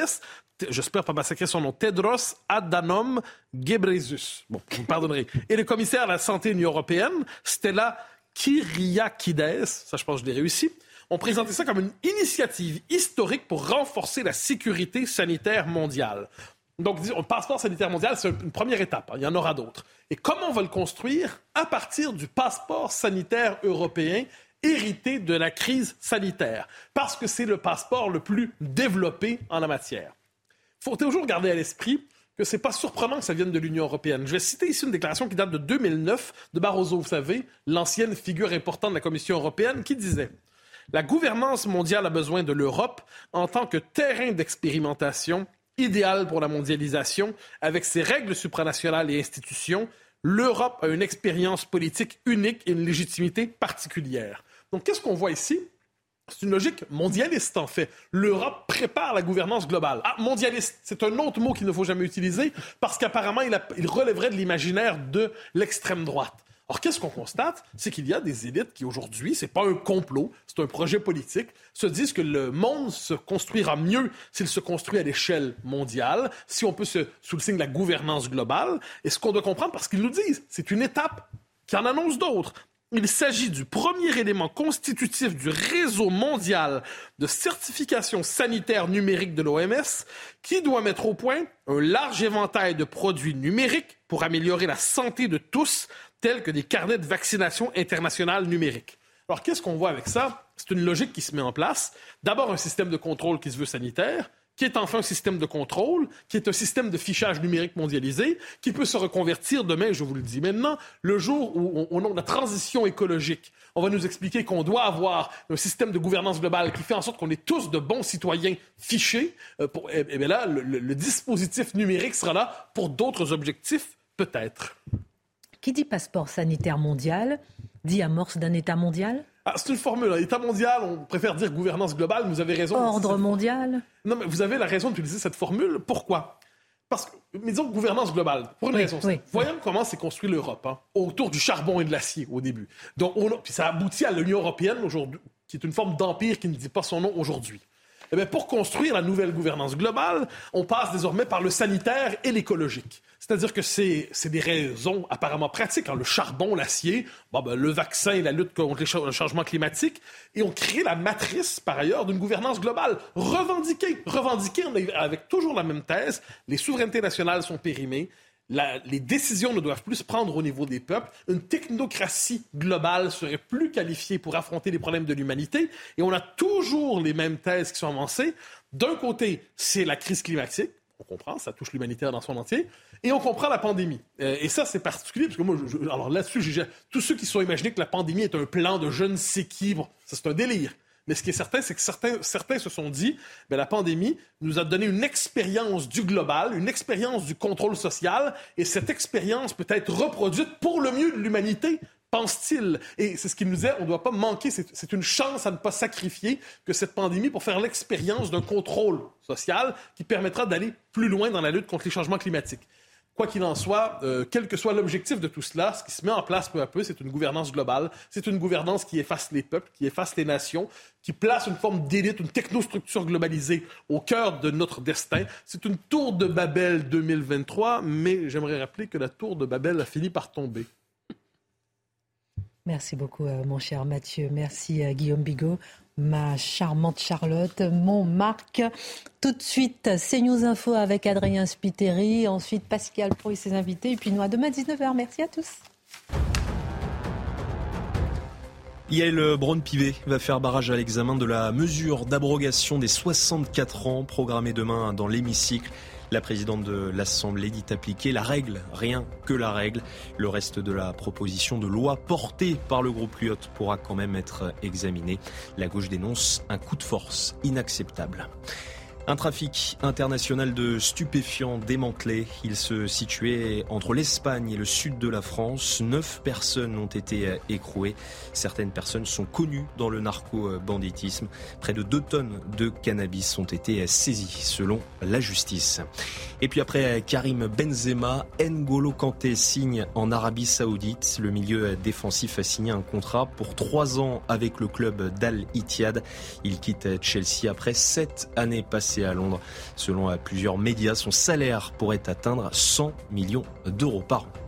j'espère pas massacrer son nom, Tedros Adhanom Ghebreyesus. Bon, vous me pardonnerez. Et le commissaire à la santé de l'Union européenne, Stella Kyriakides, ça je pense que je l'ai réussi, ont présenté ça comme une initiative historique pour renforcer la sécurité sanitaire mondiale. Donc, le passeport sanitaire mondial, c'est une première étape. Hein. Il y en aura d'autres. Et comment on va le construire À partir du passeport sanitaire européen hérité de la crise sanitaire, parce que c'est le passeport le plus développé en la matière. Il faut toujours garder à l'esprit que ce n'est pas surprenant que ça vienne de l'Union européenne. Je vais citer ici une déclaration qui date de 2009 de Barroso, vous savez, l'ancienne figure importante de la Commission européenne, qui disait La gouvernance mondiale a besoin de l'Europe en tant que terrain d'expérimentation idéal pour la mondialisation, avec ses règles supranationales et institutions. L'Europe a une expérience politique unique et une légitimité particulière. Donc, qu'est-ce qu'on voit ici? C'est une logique mondialiste, en fait. L'Europe prépare la gouvernance globale. Ah, mondialiste, c'est un autre mot qu'il ne faut jamais utiliser parce qu'apparemment, il, relèverait de l'imaginaire de l'extrême droite. Or, qu'est-ce qu'on constate? C'est qu'il y a des élites qui, aujourd'hui, c'est pas un complot, c'est un projet politique, se disent que le monde se construira mieux s'il se construit à l'échelle mondiale, si on peut se, sous de la gouvernance globale. Et ce qu'on doit comprendre, parce qu'ils nous disent, c'est une étape qui en annonce d'autres. Il s'agit du premier élément constitutif du réseau mondial de certification sanitaire numérique de l'OMS qui doit mettre au point un large éventail de produits numériques pour améliorer la santé de tous, tels que des carnets de vaccination internationale numériques. Alors qu'est-ce qu'on voit avec ça? C'est une logique qui se met en place. D'abord un système de contrôle qui se veut sanitaire, qui est enfin un système de contrôle, qui est un système de fichage numérique mondialisé, qui peut se reconvertir demain, je vous le dis maintenant, le jour où on, a la transition écologique. On va nous expliquer qu'on doit avoir un système de gouvernance globale qui fait en sorte qu'on est tous de bons citoyens fichés. Euh, pour, et, bien là, le dispositif numérique sera là pour d'autres objectifs, peut-être. Qui dit passeport sanitaire mondial dit amorce d'un État mondial? Ah, c'est une formule. État mondial, on préfère dire gouvernance globale. Vous avez raison. Ordre mondial. Non, mais vous avez la raison d'utiliser cette formule. Pourquoi? Parce que, mais disons gouvernance globale, pour une raison. Voyons comment s'est construit l'Europe, hein, autour du charbon et de l'acier au début. Donc, on puis ça aboutit à l'Union européenne aujourd'hui, qui est une forme d'empire qui ne dit pas son nom aujourd'hui. Eh bien, pour construire la nouvelle gouvernance globale, on passe désormais par le sanitaire et l'écologique. C'est-à-dire que c'est des raisons apparemment pratiques. Hein. Le charbon, l'acier, ben, le vaccin la lutte contre le changement climatique. Et on crée la matrice, par ailleurs, d'une gouvernance globale revendiquée. Revendiquée avec toujours la même thèse. Les souverainetés nationales sont périmées les décisions ne doivent plus se prendre au niveau des peuples. Une technocratie globale serait plus qualifiée pour affronter les problèmes de l'humanité. Et on a toujours les mêmes thèses qui sont avancées. D'un côté, c'est la crise climatique. On comprend, ça touche l'humanité dans son entier. Et on comprend la pandémie. Euh, et ça, c'est particulier, parce que moi, alors là-dessus, tous ceux qui sont imaginés que la pandémie est un plan de je ne sais ça c'est un délire. Mais ce qui est certain, c'est que certains, certains se sont dit, ben, la pandémie nous a donné une expérience du global, une expérience du contrôle social, et cette expérience peut être reproduite pour le mieux de l'humanité, pense-t-il. Et c'est ce qu'il nous disait, on ne doit pas manquer, c'est une chance à ne pas sacrifier que cette pandémie pour faire l'expérience d'un contrôle social qui permettra d'aller plus loin dans la lutte contre les changements climatiques. Quoi qu'il en soit, euh, quel que soit l'objectif de tout cela, ce qui se met en place peu à peu, c'est une gouvernance globale. C'est une gouvernance qui efface les peuples, qui efface les nations, qui place une forme d'élite, une technostructure globalisée au cœur de notre destin. C'est une tour de Babel 2023, mais j'aimerais rappeler que la tour de Babel a fini par tomber. Merci beaucoup, euh, mon cher Mathieu. Merci, euh, Guillaume Bigot ma charmante Charlotte, mon Marc. Tout de suite, CNews Info avec Adrien Spiteri, ensuite Pascal Pro et ses invités, et puis nous à demain 19h. Merci à tous. Yael Braun-Pivet va faire barrage à l'examen de la mesure d'abrogation des 64 ans programmée demain dans l'hémicycle. La présidente de l'Assemblée dit appliquer la règle, rien que la règle. Le reste de la proposition de loi portée par le groupe Lyot pourra quand même être examiné. La gauche dénonce un coup de force inacceptable. Un trafic international de stupéfiants démantelé. Il se situait entre l'Espagne et le sud de la France. Neuf personnes ont été écrouées. Certaines personnes sont connues dans le narco-banditisme. Près de deux tonnes de cannabis ont été saisies selon la justice. Et puis après Karim Benzema, N'Golo Kanté signe en Arabie Saoudite. Le milieu défensif a signé un contrat pour trois ans avec le club d'Al Ittihad. Il quitte Chelsea après sept années passées à Londres. Selon plusieurs médias, son salaire pourrait atteindre 100 millions d'euros par an.